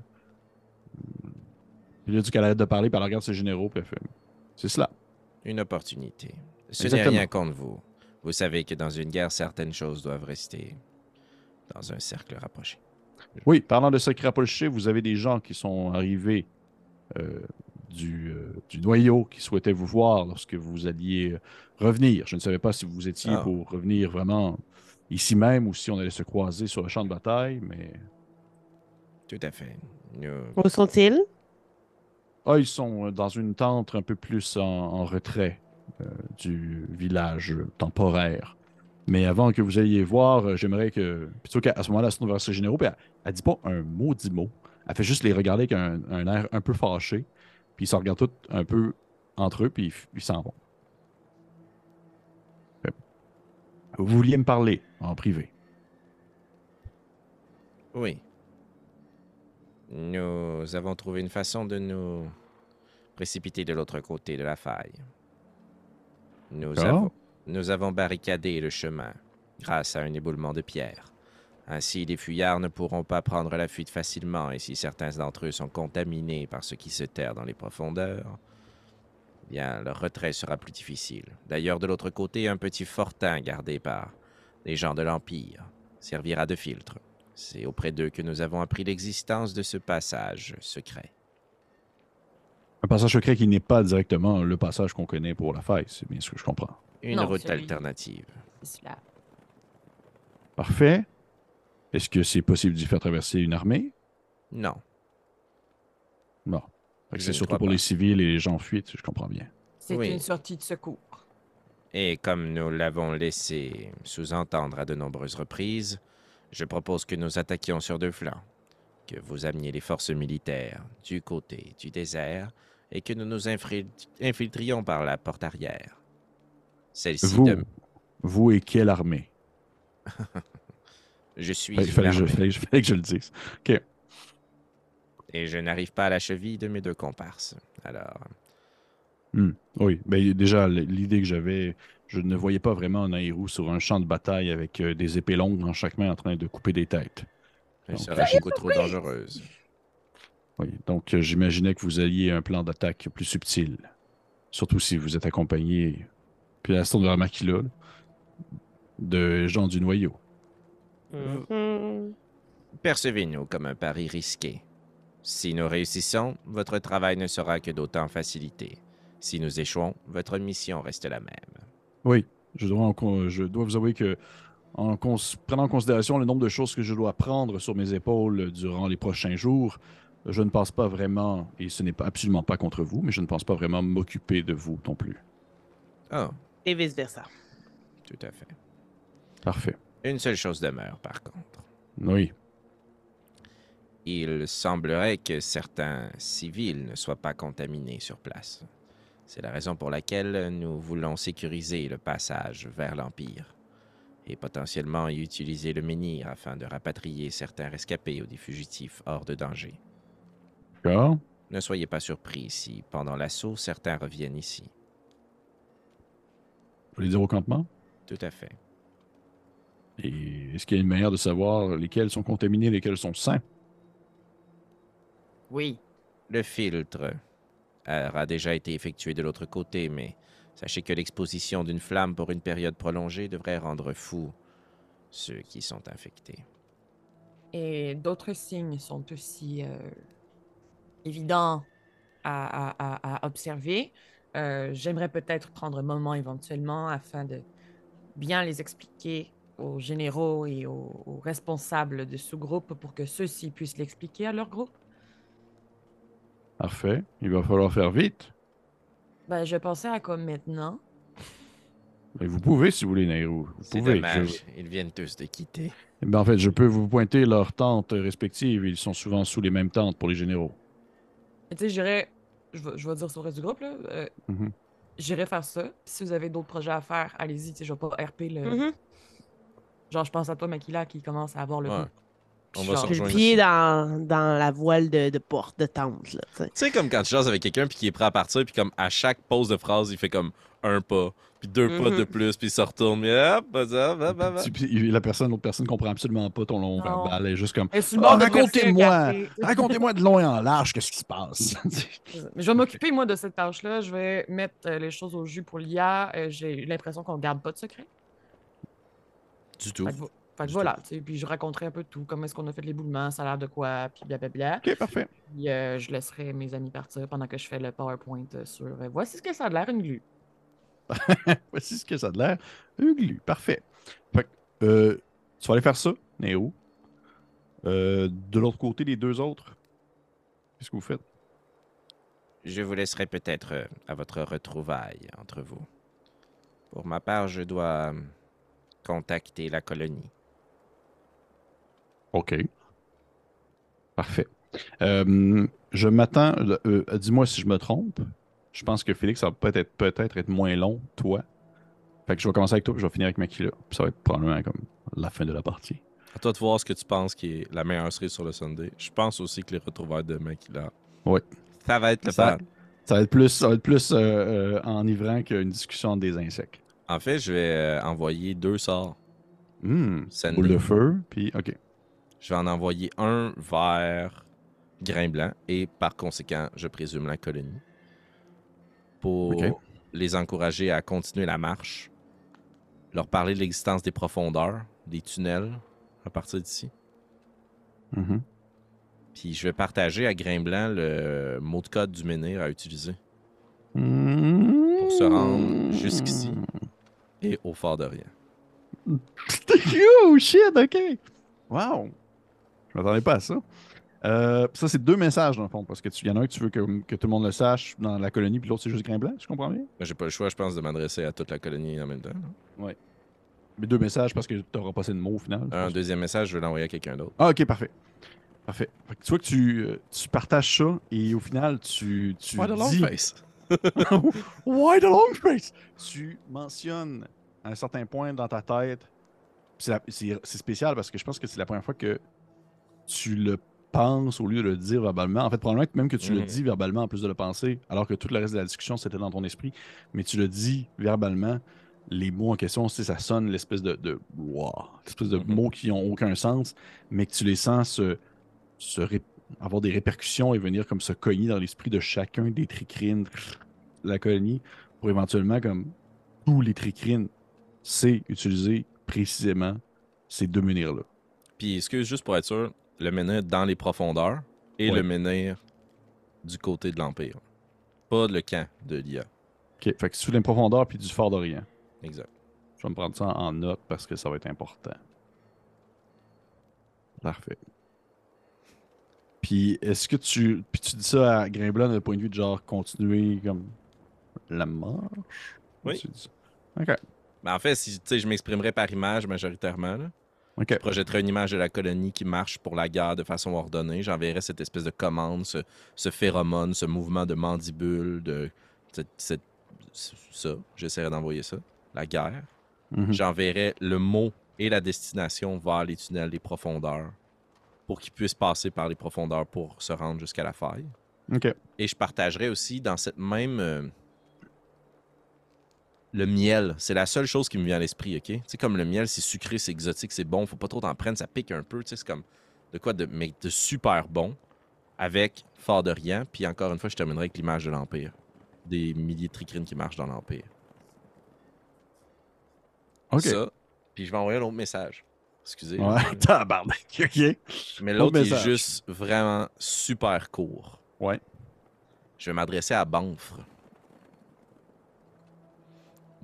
il a dit qu'elle arrête de parler, puis elle regarde ses généraux, puis elle fait C'est cela. Une opportunité. Ce n'est rien contre vous. Vous savez que dans une guerre, certaines choses doivent rester dans un cercle rapproché. Oui, parlant de secret rapproché, vous avez des gens qui sont arrivés euh, du, euh, du noyau qui souhaitaient vous voir lorsque vous alliez euh, revenir. Je ne savais pas si vous étiez Ah. pour revenir vraiment ici même ou si on allait se croiser sur le champ de bataille, mais. Tout à fait. Nous, Où sont-ils? Ah, ils sont dans une tente un peu plus en, en retrait du village euh, temporaire. Mais avant que vous alliez voir, euh, j'aimerais que. Plutôt qu'à ce moment-là, elle se tourne généraux, puis elle, elle dit pas un maudit mot. Elle fait juste les regarder avec un, air un peu fâché. Puis ils se regardent tous un peu entre eux, puis ils s'en vont. Fait, Vous vouliez me parler en privé? Oui. Nous avons trouvé une façon de nous précipiter de l'autre côté de la faille. Nous D'accord. avons, nous avons barricadé le chemin grâce à un éboulement de pierre. Ainsi, les fuyards ne pourront pas prendre la fuite facilement et si certains d'entre eux sont contaminés par ce qui se terre dans les profondeurs, eh bien, leur retrait sera plus difficile. D'ailleurs, de l'autre côté, un petit fortin gardé par les gens de l'Empire servira de filtre. C'est auprès d'eux que nous avons appris l'existence de ce passage secret. Un passage secret qui n'est pas directement le passage qu'on connaît pour la faille, c'est bien ce que je comprends. Une Non, route alternative. C'est cela. Parfait. Est-ce que c'est possible d'y faire traverser une armée? Non. Non. C'est surtout pour pas. les civils et les gens en fuite, je comprends bien. C'est Oui. une sortie de secours. Et comme nous l'avons laissé sous-entendre à de nombreuses reprises, je propose que nous attaquions sur deux flancs, que vous ameniez les forces militaires du côté du désert et que nous nous infiltrions par la porte arrière. Celle-ci Vous, de... vous et quelle armée? Je suis une fallait, que je, armée fallait que je- fallait que je le dise. et je n'arrive pas à la cheville de mes deux comparses. Alors, Hmm. Oui, ben, déjà, l'idée que j'avais, je ne voyais pas vraiment Nairou sur un champ de bataille avec euh, des épées longues dans chaque main en train de couper des têtes. Elle Donc, serait beaucoup trop dangereuse. Oui, donc euh, j'imaginais que vous alliez un plan d'attaque plus subtil. Surtout si vous êtes accompagné, puis à la tourne vers Makila, là, de gens du noyau. Mhm. Percevez-nous comme un pari risqué. Si nous réussissons, votre travail ne sera que d'autant facilité. Si nous échouons, votre mission reste la même. Oui, je dois, en je dois vous avouer que, en cons- prenant en considération le nombre de choses que je dois prendre sur mes épaules durant les prochains jours, je ne pense pas vraiment, et ce n'est pas, absolument pas contre vous, mais je ne pense pas vraiment m'occuper de vous non plus. Oh, Et vice-versa. tout à fait. Parfait. Une seule chose demeure, par contre. Oui. Il semblerait que certains civils ne soient pas contaminés sur place. C'est la raison pour laquelle nous voulons sécuriser le passage vers l'Empire et potentiellement y utiliser le menhir afin de rapatrier certains rescapés ou des fugitifs hors de danger. D'accord. Ne soyez pas surpris si, pendant l'assaut, certains reviennent ici. Vous voulez dire au campement? Tout à fait. Et est-ce qu'il y a une manière de savoir lesquels sont contaminés, lesquels sont sains? Oui. Le filtre aura déjà été effectué de l'autre côté, mais sachez que l'exposition d'une flamme pour une période prolongée devrait rendre fous ceux qui sont infectés. Et d'autres signes sont aussi euh, évidents à, à- à- à observer. Euh, J'aimerais peut-être prendre un moment éventuellement afin de bien les expliquer aux généraux et aux, aux responsables de sous-groupes pour que ceux-ci puissent l'expliquer à leur groupe. Parfait. Il va falloir faire vite. Ben, je pensais à comme maintenant. Et vous pouvez, si vous voulez, Nairou. Vous C'est pouvez. dommage, Je- ils viennent tous de quitter. Eh ben, en fait, je peux vous pointer leurs tentes respectives. Ils sont souvent sous les mêmes tentes pour les généraux. Tu sais, j'irais, je vais, je vais dire sur le reste du groupe, là, euh, Mhm. j'irais faire ça. Puis Si vous avez d'autres projets à faire, allez-y, tu sais, je vais pas RP le... Mhm. Genre, je pense à toi, Makila, qui commence à avoir le Ouais. goût. On va genre, se J'ai le pied dans, dans la voile de, de porte, de tente. Là, tu sais. Comme quand tu jases avec quelqu'un puis qui est prêt à partir, puis comme à chaque pause de phrase, il fait comme un pas, puis deux pas de Mhm. plus, puis il se retourne, puis hop, hop, hop. Tu- puis la personne, l'autre personne comprend absolument pas ton long verbal. Elle est juste comme Ah, de racontez-moi. Racontez-moi de long et en large qu'est-ce qui se passe? Mais je vais m'occuper, moi, de cette tâche-là. Je vais mettre euh, les choses au jus pour l'IA. Euh, J'ai l'impression qu'on ne garde pas de secret. Du tout. Fait que, voilà, tu sais, puis je raconterai un peu tout, comment est-ce qu'on a fait l'éboulement, ça a l'air de quoi, puis blablabla. ok, parfait. Puis euh, je laisserai mes amis partir pendant que je fais le PowerPoint euh, sur euh, voici ce que ça a l'air une glu. Voici ce que ça a de l'air. Un glu. Parfait. Fait que, euh, tu vas aller faire ça, Néo. Euh, de l'autre côté, les deux autres, qu'est-ce que vous faites? Je vous laisserai peut-être à votre retrouvaille entre vous. Pour ma part, je dois contacter la colonie. OK. Parfait. Euh, je m'attends. euh, euh, Dis-moi si je me trompe. Je pense que Félix, ça va peut-être peut-être être moins long, toi. Fait que je vais commencer avec toi, puis je vais finir avec Makila. Puis ça va être probablement comme la fin de la partie. À toi de voir ce que tu penses qui est la meilleure série sur le Sunday. Je pense aussi que les retrouvailles de Makila. Ouais. Ça va être le Ça-. Ça va être plus, ça va être plus euh, enivrant qu'une discussion entre des insectes. En fait, je vais envoyer deux sorts. Sending. Boule de feu, puis OK. Je vais en envoyer un vers Grain Blanc et par conséquent, je présume la colonie. Pour les encourager à continuer la marche, leur parler de l'existence des profondeurs, des tunnels à partir d'ici. Mhm. Puis je vais partager à Grain Blanc le mot de code du menhir à utiliser Pour se rendre jusqu'ici. et au fort de rien. oh shit, ok. Wow. Je m'attendais pas à ça. Euh, ça, c'est deux messages dans le fond, parce que tu y en a un que tu veux que, que tout le monde le sache dans la colonie, puis l'autre c'est juste grain blanc, je comprends bien? Mais J'ai pas le choix, je pense, de m'adresser à toute la colonie en même temps. là. Mais deux messages parce que tu n'auras pas assez de mots au final. Un deuxième message, je vais l'envoyer à quelqu'un d'autre. Ah, ok, parfait. Parfait. Fait que tu vois que tu, euh, tu partages ça et au final, tu, tu Ouais, de long dis... face? Why the long face? Tu mentionnes à un certain point dans ta tête. c'est spécial parce que je pense que c'est la première fois que tu le penses au lieu de le dire verbalement. En fait, probablement que même que tu le Mhm. dis verbalement en plus de le penser, alors que tout le reste de la discussion c'était dans ton esprit, mais tu le dis verbalement. Les mots en question, ça sonne l'espèce de, de wow, l'espèce de Mhm. mots qui ont aucun sens, mais que tu les sens se, se ré- avoir des répercussions et venir comme se cogner dans l'esprit de chacun des tricrines de la colonie pour éventuellement comme tous les tricrines, c'est utiliser précisément ces deux menhirs-là. Puis, excuse, juste pour être sûr, le menhir dans les profondeurs et le menhir du côté de l'Empire. Pas le camp de l'IA. OK. Fait que sous les profondeurs puis du Fort d'Orient. Exact. Je vais me prendre ça en note parce que ça va être important. Parfait. Puis est-ce que tu. Puis tu dis ça à Grimblanc d'un point de vue de genre continuer comme la marche? Oui. Tu dis ça? OK. Mais en fait, si tu sais, je m'exprimerais par image majoritairement, là, OK. je projetterais une image de la colonie qui marche pour la guerre de façon ordonnée. J'enverrais cette espèce de commande, ce, ce phéromone, ce mouvement de mandibule, de cette- cette- ça. J'essaierais d'envoyer ça. La guerre. Mhm. J'enverrais le mot et la destination vers les tunnels des profondeurs pour qu'ils puissent passer par les profondeurs pour se rendre jusqu'à la faille. Et je partagerais aussi dans cette même. Le miel, c'est la seule chose qui me vient à l'esprit, ok? Tu sais, comme le miel, c'est sucré, c'est exotique, c'est bon, faut pas trop t'en prendre, ça pique un peu, tu sais, c'est comme de quoi de, mais de super bon avec fort de rien. Puis encore une fois, je terminerai avec l'image de l'Empire. Des milliers de tricrines qui marchent dans l'Empire. OK. Ça, puis je vais envoyer un autre message. Excusez. Ouais, tabarnak. OK. Mais l'autre est juste vraiment super court. Ouais. Je vais m'adresser à Banfre.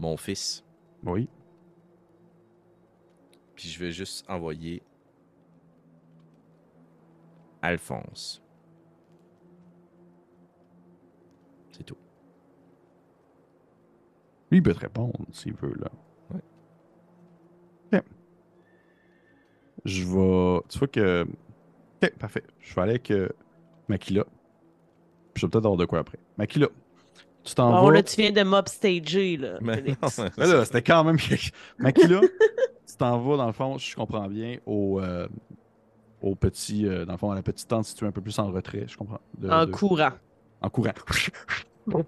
Mon fils. Oui. Puis je vais juste envoyer Alphonse. C'est tout. Lui, il peut te répondre s'il veut, là. Ouais. OK. Je vais. Tu vois que. Ok, parfait. Je vais aller avec euh, Makila. Puis je vais peut-être avoir de quoi après. Makila, tu t'en Bon, vas. là, tu viens de mob-stager, là. Mais non, Mais là, c'était quand même. quelque- Makila, tu t'en vas, dans le fond, si je comprends bien, au, euh, au petit, euh, dans le fond, à la petite tente située un peu plus en retrait, je comprends. de- En de- courant. en courant.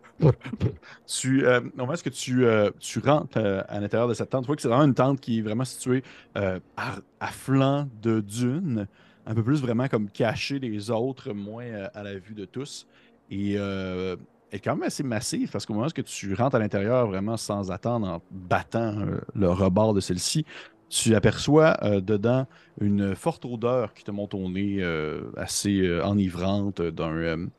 tu, euh, au moment où est-ce que tu, euh, tu rentres euh, à l'intérieur de cette tente, tu vois que c'est vraiment une tente qui est vraiment située euh, à, à flanc de dune, un peu plus vraiment comme cachée des autres, moins euh, à la vue de tous. Et euh, est quand même assez massive parce qu'au moment où tu rentres à l'intérieur vraiment sans attendre, en battant euh, le rebord de celle-ci, tu aperçois euh, dedans une forte odeur qui te monte au nez, euh, assez enivrante d'un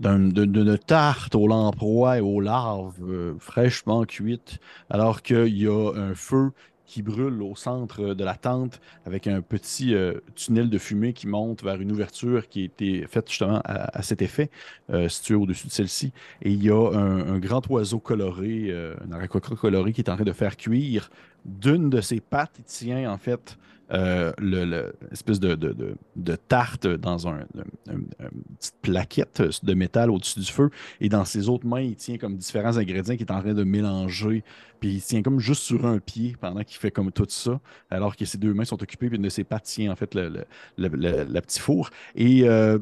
d'une tarte au lamproie et aux larves fraîchement cuites, alors qu'il y a un feu qui brûle au centre de la tente avec un petit euh, tunnel de fumée qui monte vers une ouverture qui a été faite justement à, cet effet, euh, située au-dessus de celle-ci. Et il y a un, un grand oiseau coloré, euh, un aracocra coloré qui est en train de faire cuire. D'une de ses pattes, il tient en fait euh, le, le- espèce de, de- de- de tarte dans un, un- un- une petite plaquette de métal au-dessus du feu. Et dans ses autres mains, il tient comme différents ingrédients qu'il est en train de mélanger. Puis il tient comme juste sur un pied pendant qu'il fait comme tout ça, alors que ses deux mains sont occupées, puis une de ses pattes tient en fait le, le- petit four. Et euh,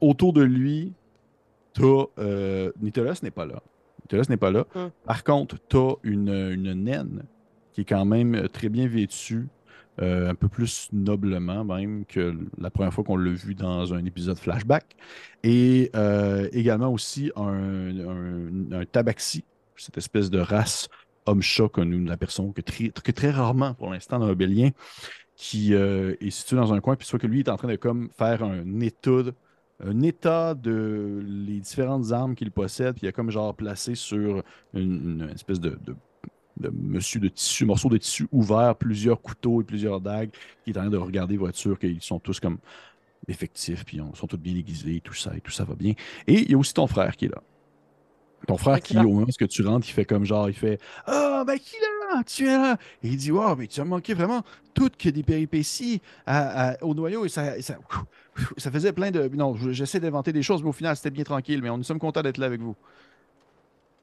autour de lui, t'as. Euh, Nicolas n'est pas là. Nicolas n'est pas là. Hmm. Par contre, t'as une, une naine qui est quand même très bien vêtue, euh, un peu plus noblement même que la première fois qu'on l'a vu dans un épisode flashback. Et euh, également aussi un, tabaxi, cette espèce de race homme-chat que nous apercevons que très, que très rarement pour l'instant dans Obélien, qui euh, est situé dans un coin, puis soit que lui est en train de faire un état, de- un état de les différentes armes qu'il possède, puis il a comme genre placé sur une, espèce de, de monsieur de tissu, morceau de tissu ouvert, plusieurs couteaux et plusieurs dagues, qui est en train de regarder les voitures, qu'ils sont tous comme effectifs, puis ils sont tous bien aiguisés, tout ça, et tout ça va bien. Et il y a aussi ton frère qui est là. Ton frère qui, au moment où tu rentres, il fait comme genre, il fait Ah, ben qui est là? Tu es là? Et il dit Wow, mais tu as manqué vraiment toutes que des péripéties à- à- au noyau et ça, et ça, ça faisait plein de. Non, je- j'essaie d'inventer des choses, mais au final, c'était bien tranquille. Mais on nous sommes contents d'être là avec vous.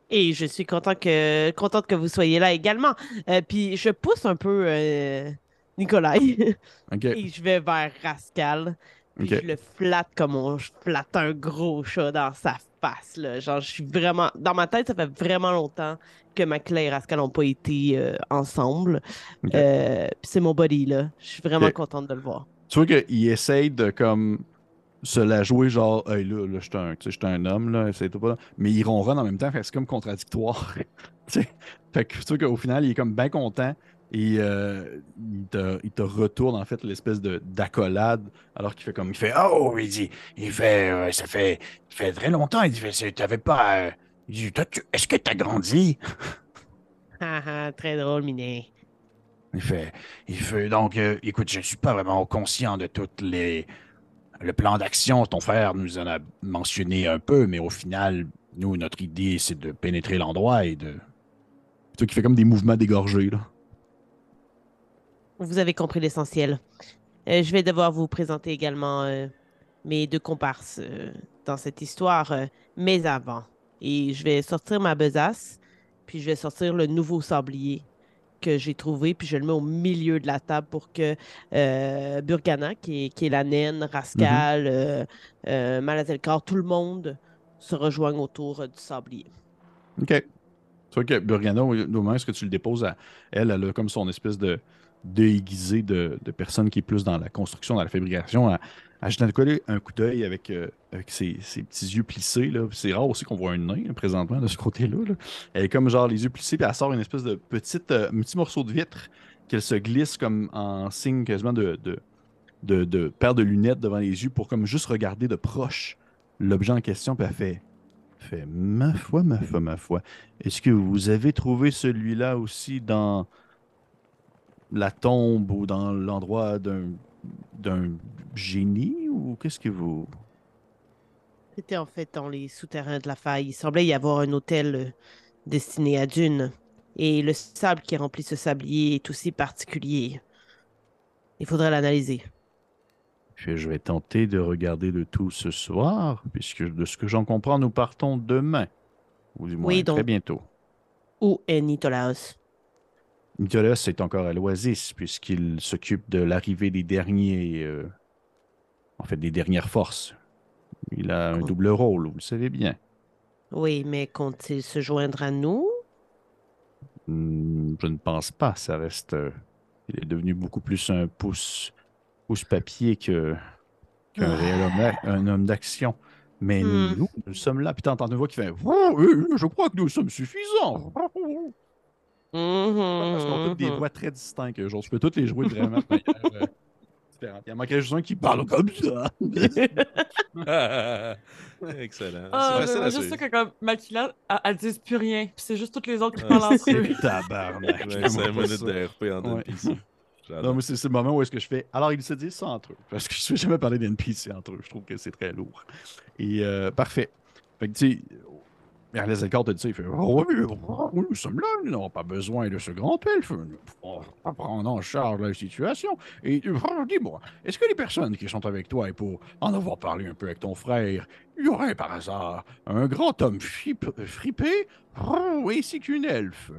Et je suis content que, contente que vous soyez là également. Euh, puis je pousse un peu euh, Nicolai OK. et je vais vers Rascal. Puis je le flatte comme on flatte un gros chat dans sa face. Là. Genre, je suis vraiment. Dans ma tête, ça fait vraiment longtemps que Maclay et Rascal n'ont pas été euh, ensemble. Ok. Euh, puis c'est mon body, là. Je suis vraiment contente de le voir. Tu vois qu'il essaye de comme se la jouer genre hey, là, là, un, tu sais, j'étais un homme, là, essaye pas. Mais il ronronne en même temps, fait que c'est comme contradictoire. Tu sais, fait que tu qu'au final, il est comme bien content et euh, il, te, il te retourne en fait l'espèce de d'accolade alors qu'il fait comme Il fait Oh, il dit, il fait, euh, ça fait, ça fait très longtemps. Il c'est- t'avais pas. euh, il dit, est-ce que t'as grandi? Ah, ah, très drôle, Minet. Il fait, il fait donc, euh, écoute, je suis pas vraiment conscient de toutes les. Le plan d'action, ton frère nous en a mentionné un peu, mais au final, nous, notre idée, c'est de pénétrer l'endroit et de. tu vois qu'il fait comme des mouvements dégorgés là. Vous avez compris l'essentiel. Euh, je vais devoir vous présenter également euh, mes deux comparses euh, dans cette histoire, mais avant. Et je vais sortir ma besace, puis je vais sortir le nouveau sablier que j'ai trouvé, puis je le mets au milieu de la table pour que euh, Burgana, qui est, qui est la naine, Rascal, Malazelkar, tout le monde se rejoigne autour du sablier. OK. Tu vois que Burgana, au moment où est-ce que tu le déposes à elle, elle a comme son espèce de déguisé de, de personne qui est plus dans la construction, dans la fabrication, à jeter un coup d'œil- un coup d'œil avec, euh, ses, petits yeux plissés. C'est rare aussi qu'on voit un nain présentement de ce côté-là. là. Elle est comme genre les yeux plissés, puis elle sort une espèce de petite, euh, petit morceau de vitre qu'elle se glisse comme en signe quasiment de, de, de, de paire de lunettes devant les yeux pour comme juste regarder de proche l'objet en question, puis elle fait, fait ma foi, ma foi, ma foi. Est-ce que vous avez trouvé celui-là aussi dans la tombe ou dans l'endroit d'un d'un génie ou qu'est-ce que vous? C'était en fait dans les souterrains de la faille. Il semblait y avoir un hôtel euh, destiné à Dune. Et le sable qui remplit ce sablier est aussi particulier. Il faudrait l'analyser. je vais tenter de regarder le tout ce soir, puisque de ce que j'en comprends, nous partons demain. Ou du moins Oui, très donc- bientôt. Où est Nitolaos? Nicolas est encore à l'Oasis, puisqu'il s'occupe de l'arrivée des derniers euh, en fait, des dernières forces. Il a un double rôle, vous le savez bien. Oui, mais compte-t-il se joindre à nous? Hmm, je ne pense pas. Ça reste. euh, il est devenu beaucoup plus un pouce, pouce papier que qu'un réel homme, homme d'action. Mais Hmm. nous, nous sommes là. Puis t'entends une voix qui fait Oh, euh, Je crois que nous sommes suffisants. Parce qu'on a toutes des voix très distinctes. Genre, je peux toutes les jouer vraiment de manière euh, différente. Il en manquerait juste un qui parle comme ça. Excellent. Ah, c'est juste ça que comme Makila, elle, elle dise plus rien. Puis c'est juste tous les autres qui Ouais, parlent entre eux. C'est tabarnak. Ouais, j'aime cinq pas minutes ça. de RP en Ouais. NPC. J'adore. Non, mais c'est c'est le moment où est-ce que je fais. Alors, ils se disent ça entre eux. Parce que je ne vais jamais parler d'NPC entre eux. Je trouve que c'est très lourd. Et euh, parfait. Fait que, tu sais, Merlès Elcor te dit ça. Il fait Oh oui, oh, oui, nous sommes là. Nous n'avons pas besoin de ce grand elfe. Nous pouvons prendre en charge la situation. Et euh, dis-moi, est-ce que les personnes qui sont avec toi, et pour en avoir parlé un peu avec ton frère, il y aurait par hasard un grand homme frip- fripé, oh, ainsi qu'une elfe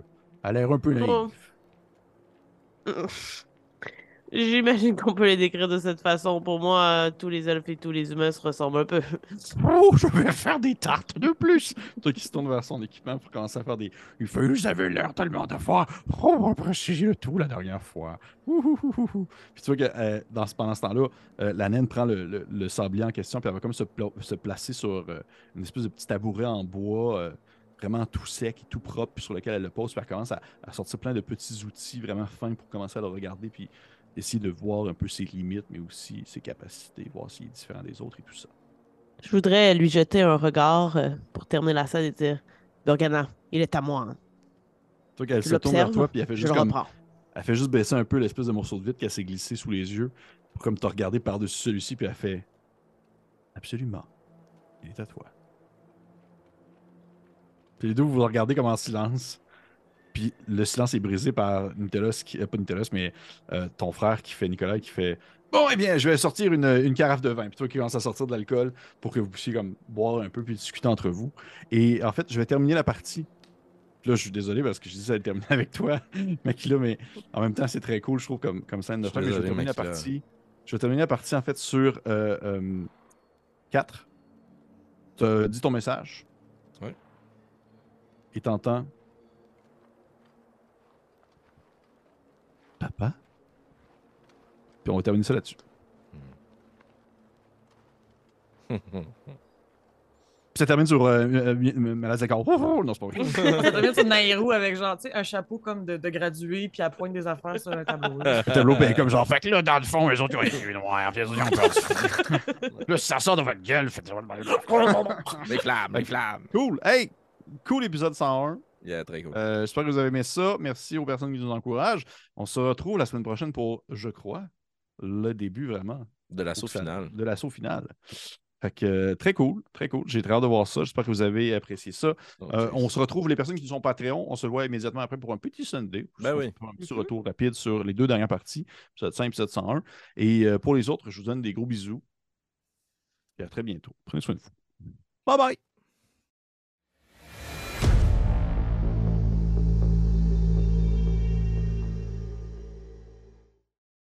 A l'air un peu naïf. Oh. J'imagine qu'on peut les décrire de cette façon. Pour moi, tous les elfes et tous les humains se ressemblent un peu. Oh, je vais faire des tartes de plus. Toi qui se tourne vers son équipement pour commencer à faire des. Il fait, vous avez l'air tellement d'avoir. Oh, on va préciser le tout la dernière fois. Puis tu vois que euh, dans ce, pendant ce temps-là, euh, la naine prend le, sablier en question, puis elle va comme se, se placer sur euh, une espèce de petit tabouret en bois. Vraiment tout sec et tout propre, puis sur lequel elle le pose, puis elle commence à, à sortir plein de petits outils vraiment fins pour commencer à le regarder, puis essayer de voir un peu ses limites, mais aussi ses capacités, voir s'il est différent des autres et tout ça. Je voudrais lui jeter un regard euh, pour terminer la scène et dire Burgana, il est à moi. hein. Toi, qu'elle Tu se tourne vers toi, puis elle fait juste comme. Elle fait juste baisser un peu l'espèce de morceau de vitre qu'elle s'est glissé sous les yeux, pour comme te regarder par-dessus celui-ci, puis elle fait Absolument. Il est à toi. Puis les deux, vous vous regardez comme en silence. Puis le silence est brisé par Nicolas, qui, euh, pas Nicolas, mais euh, ton frère qui fait Nicolas, qui fait Bon, eh bien, je vais sortir une, une carafe de vin. Puis toi qui commence à sortir de l'alcool pour que vous puissiez comme boire un peu puis discuter entre vous. Et en fait, je vais terminer la partie. Puis là, je suis désolé parce que je dis ça allait terminer avec toi, Makila, mais en même temps, c'est très cool, je trouve, comme, comme scène de fin. Je vais terminer la partie. Je vais terminer la partie, en fait, sur euh, 4. Tu as dit ton message. Ouais. Et t'entends. Papa? Puis on va terminer ça là-dessus. Puis ça termine sur euh, euh, euh, Malazakar. Oh, oh, non, c'est pas vrai. Ça devient sur Nairou avec genre, tu sais, un chapeau comme de, de gradué, puis elle pointe des affaires sur un tableau. là. Le tableau paye comme genre. Fait que là, dans le fond, les autres, ils ont été noirs, puis les autres, ils ont perdu. Là, si ça sort de votre gueule, faites ça. Des flammes, des flammes. Cool. Hey! Cool épisode 101. Yeah, très cool. Euh, J'espère que vous avez aimé ça. Merci aux personnes qui nous encouragent. On se retrouve la semaine prochaine pour, je crois, le début vraiment de l'assaut Faut que ça- final. De l'assaut final. Fait que euh, très cool, très cool. J'ai très hâte de voir ça. J'espère que vous avez apprécié ça. Donc, Euh, on se retrouve, les personnes qui sont Patreon, on se voit immédiatement après pour un petit Sunday. Ben On oui. Un petit retour rapide sur les deux dernières parties, épisode 5 et épisode 101. Et euh, pour les autres, je vous donne des gros bisous. Et à très bientôt. Prenez soin de vous. Bye bye!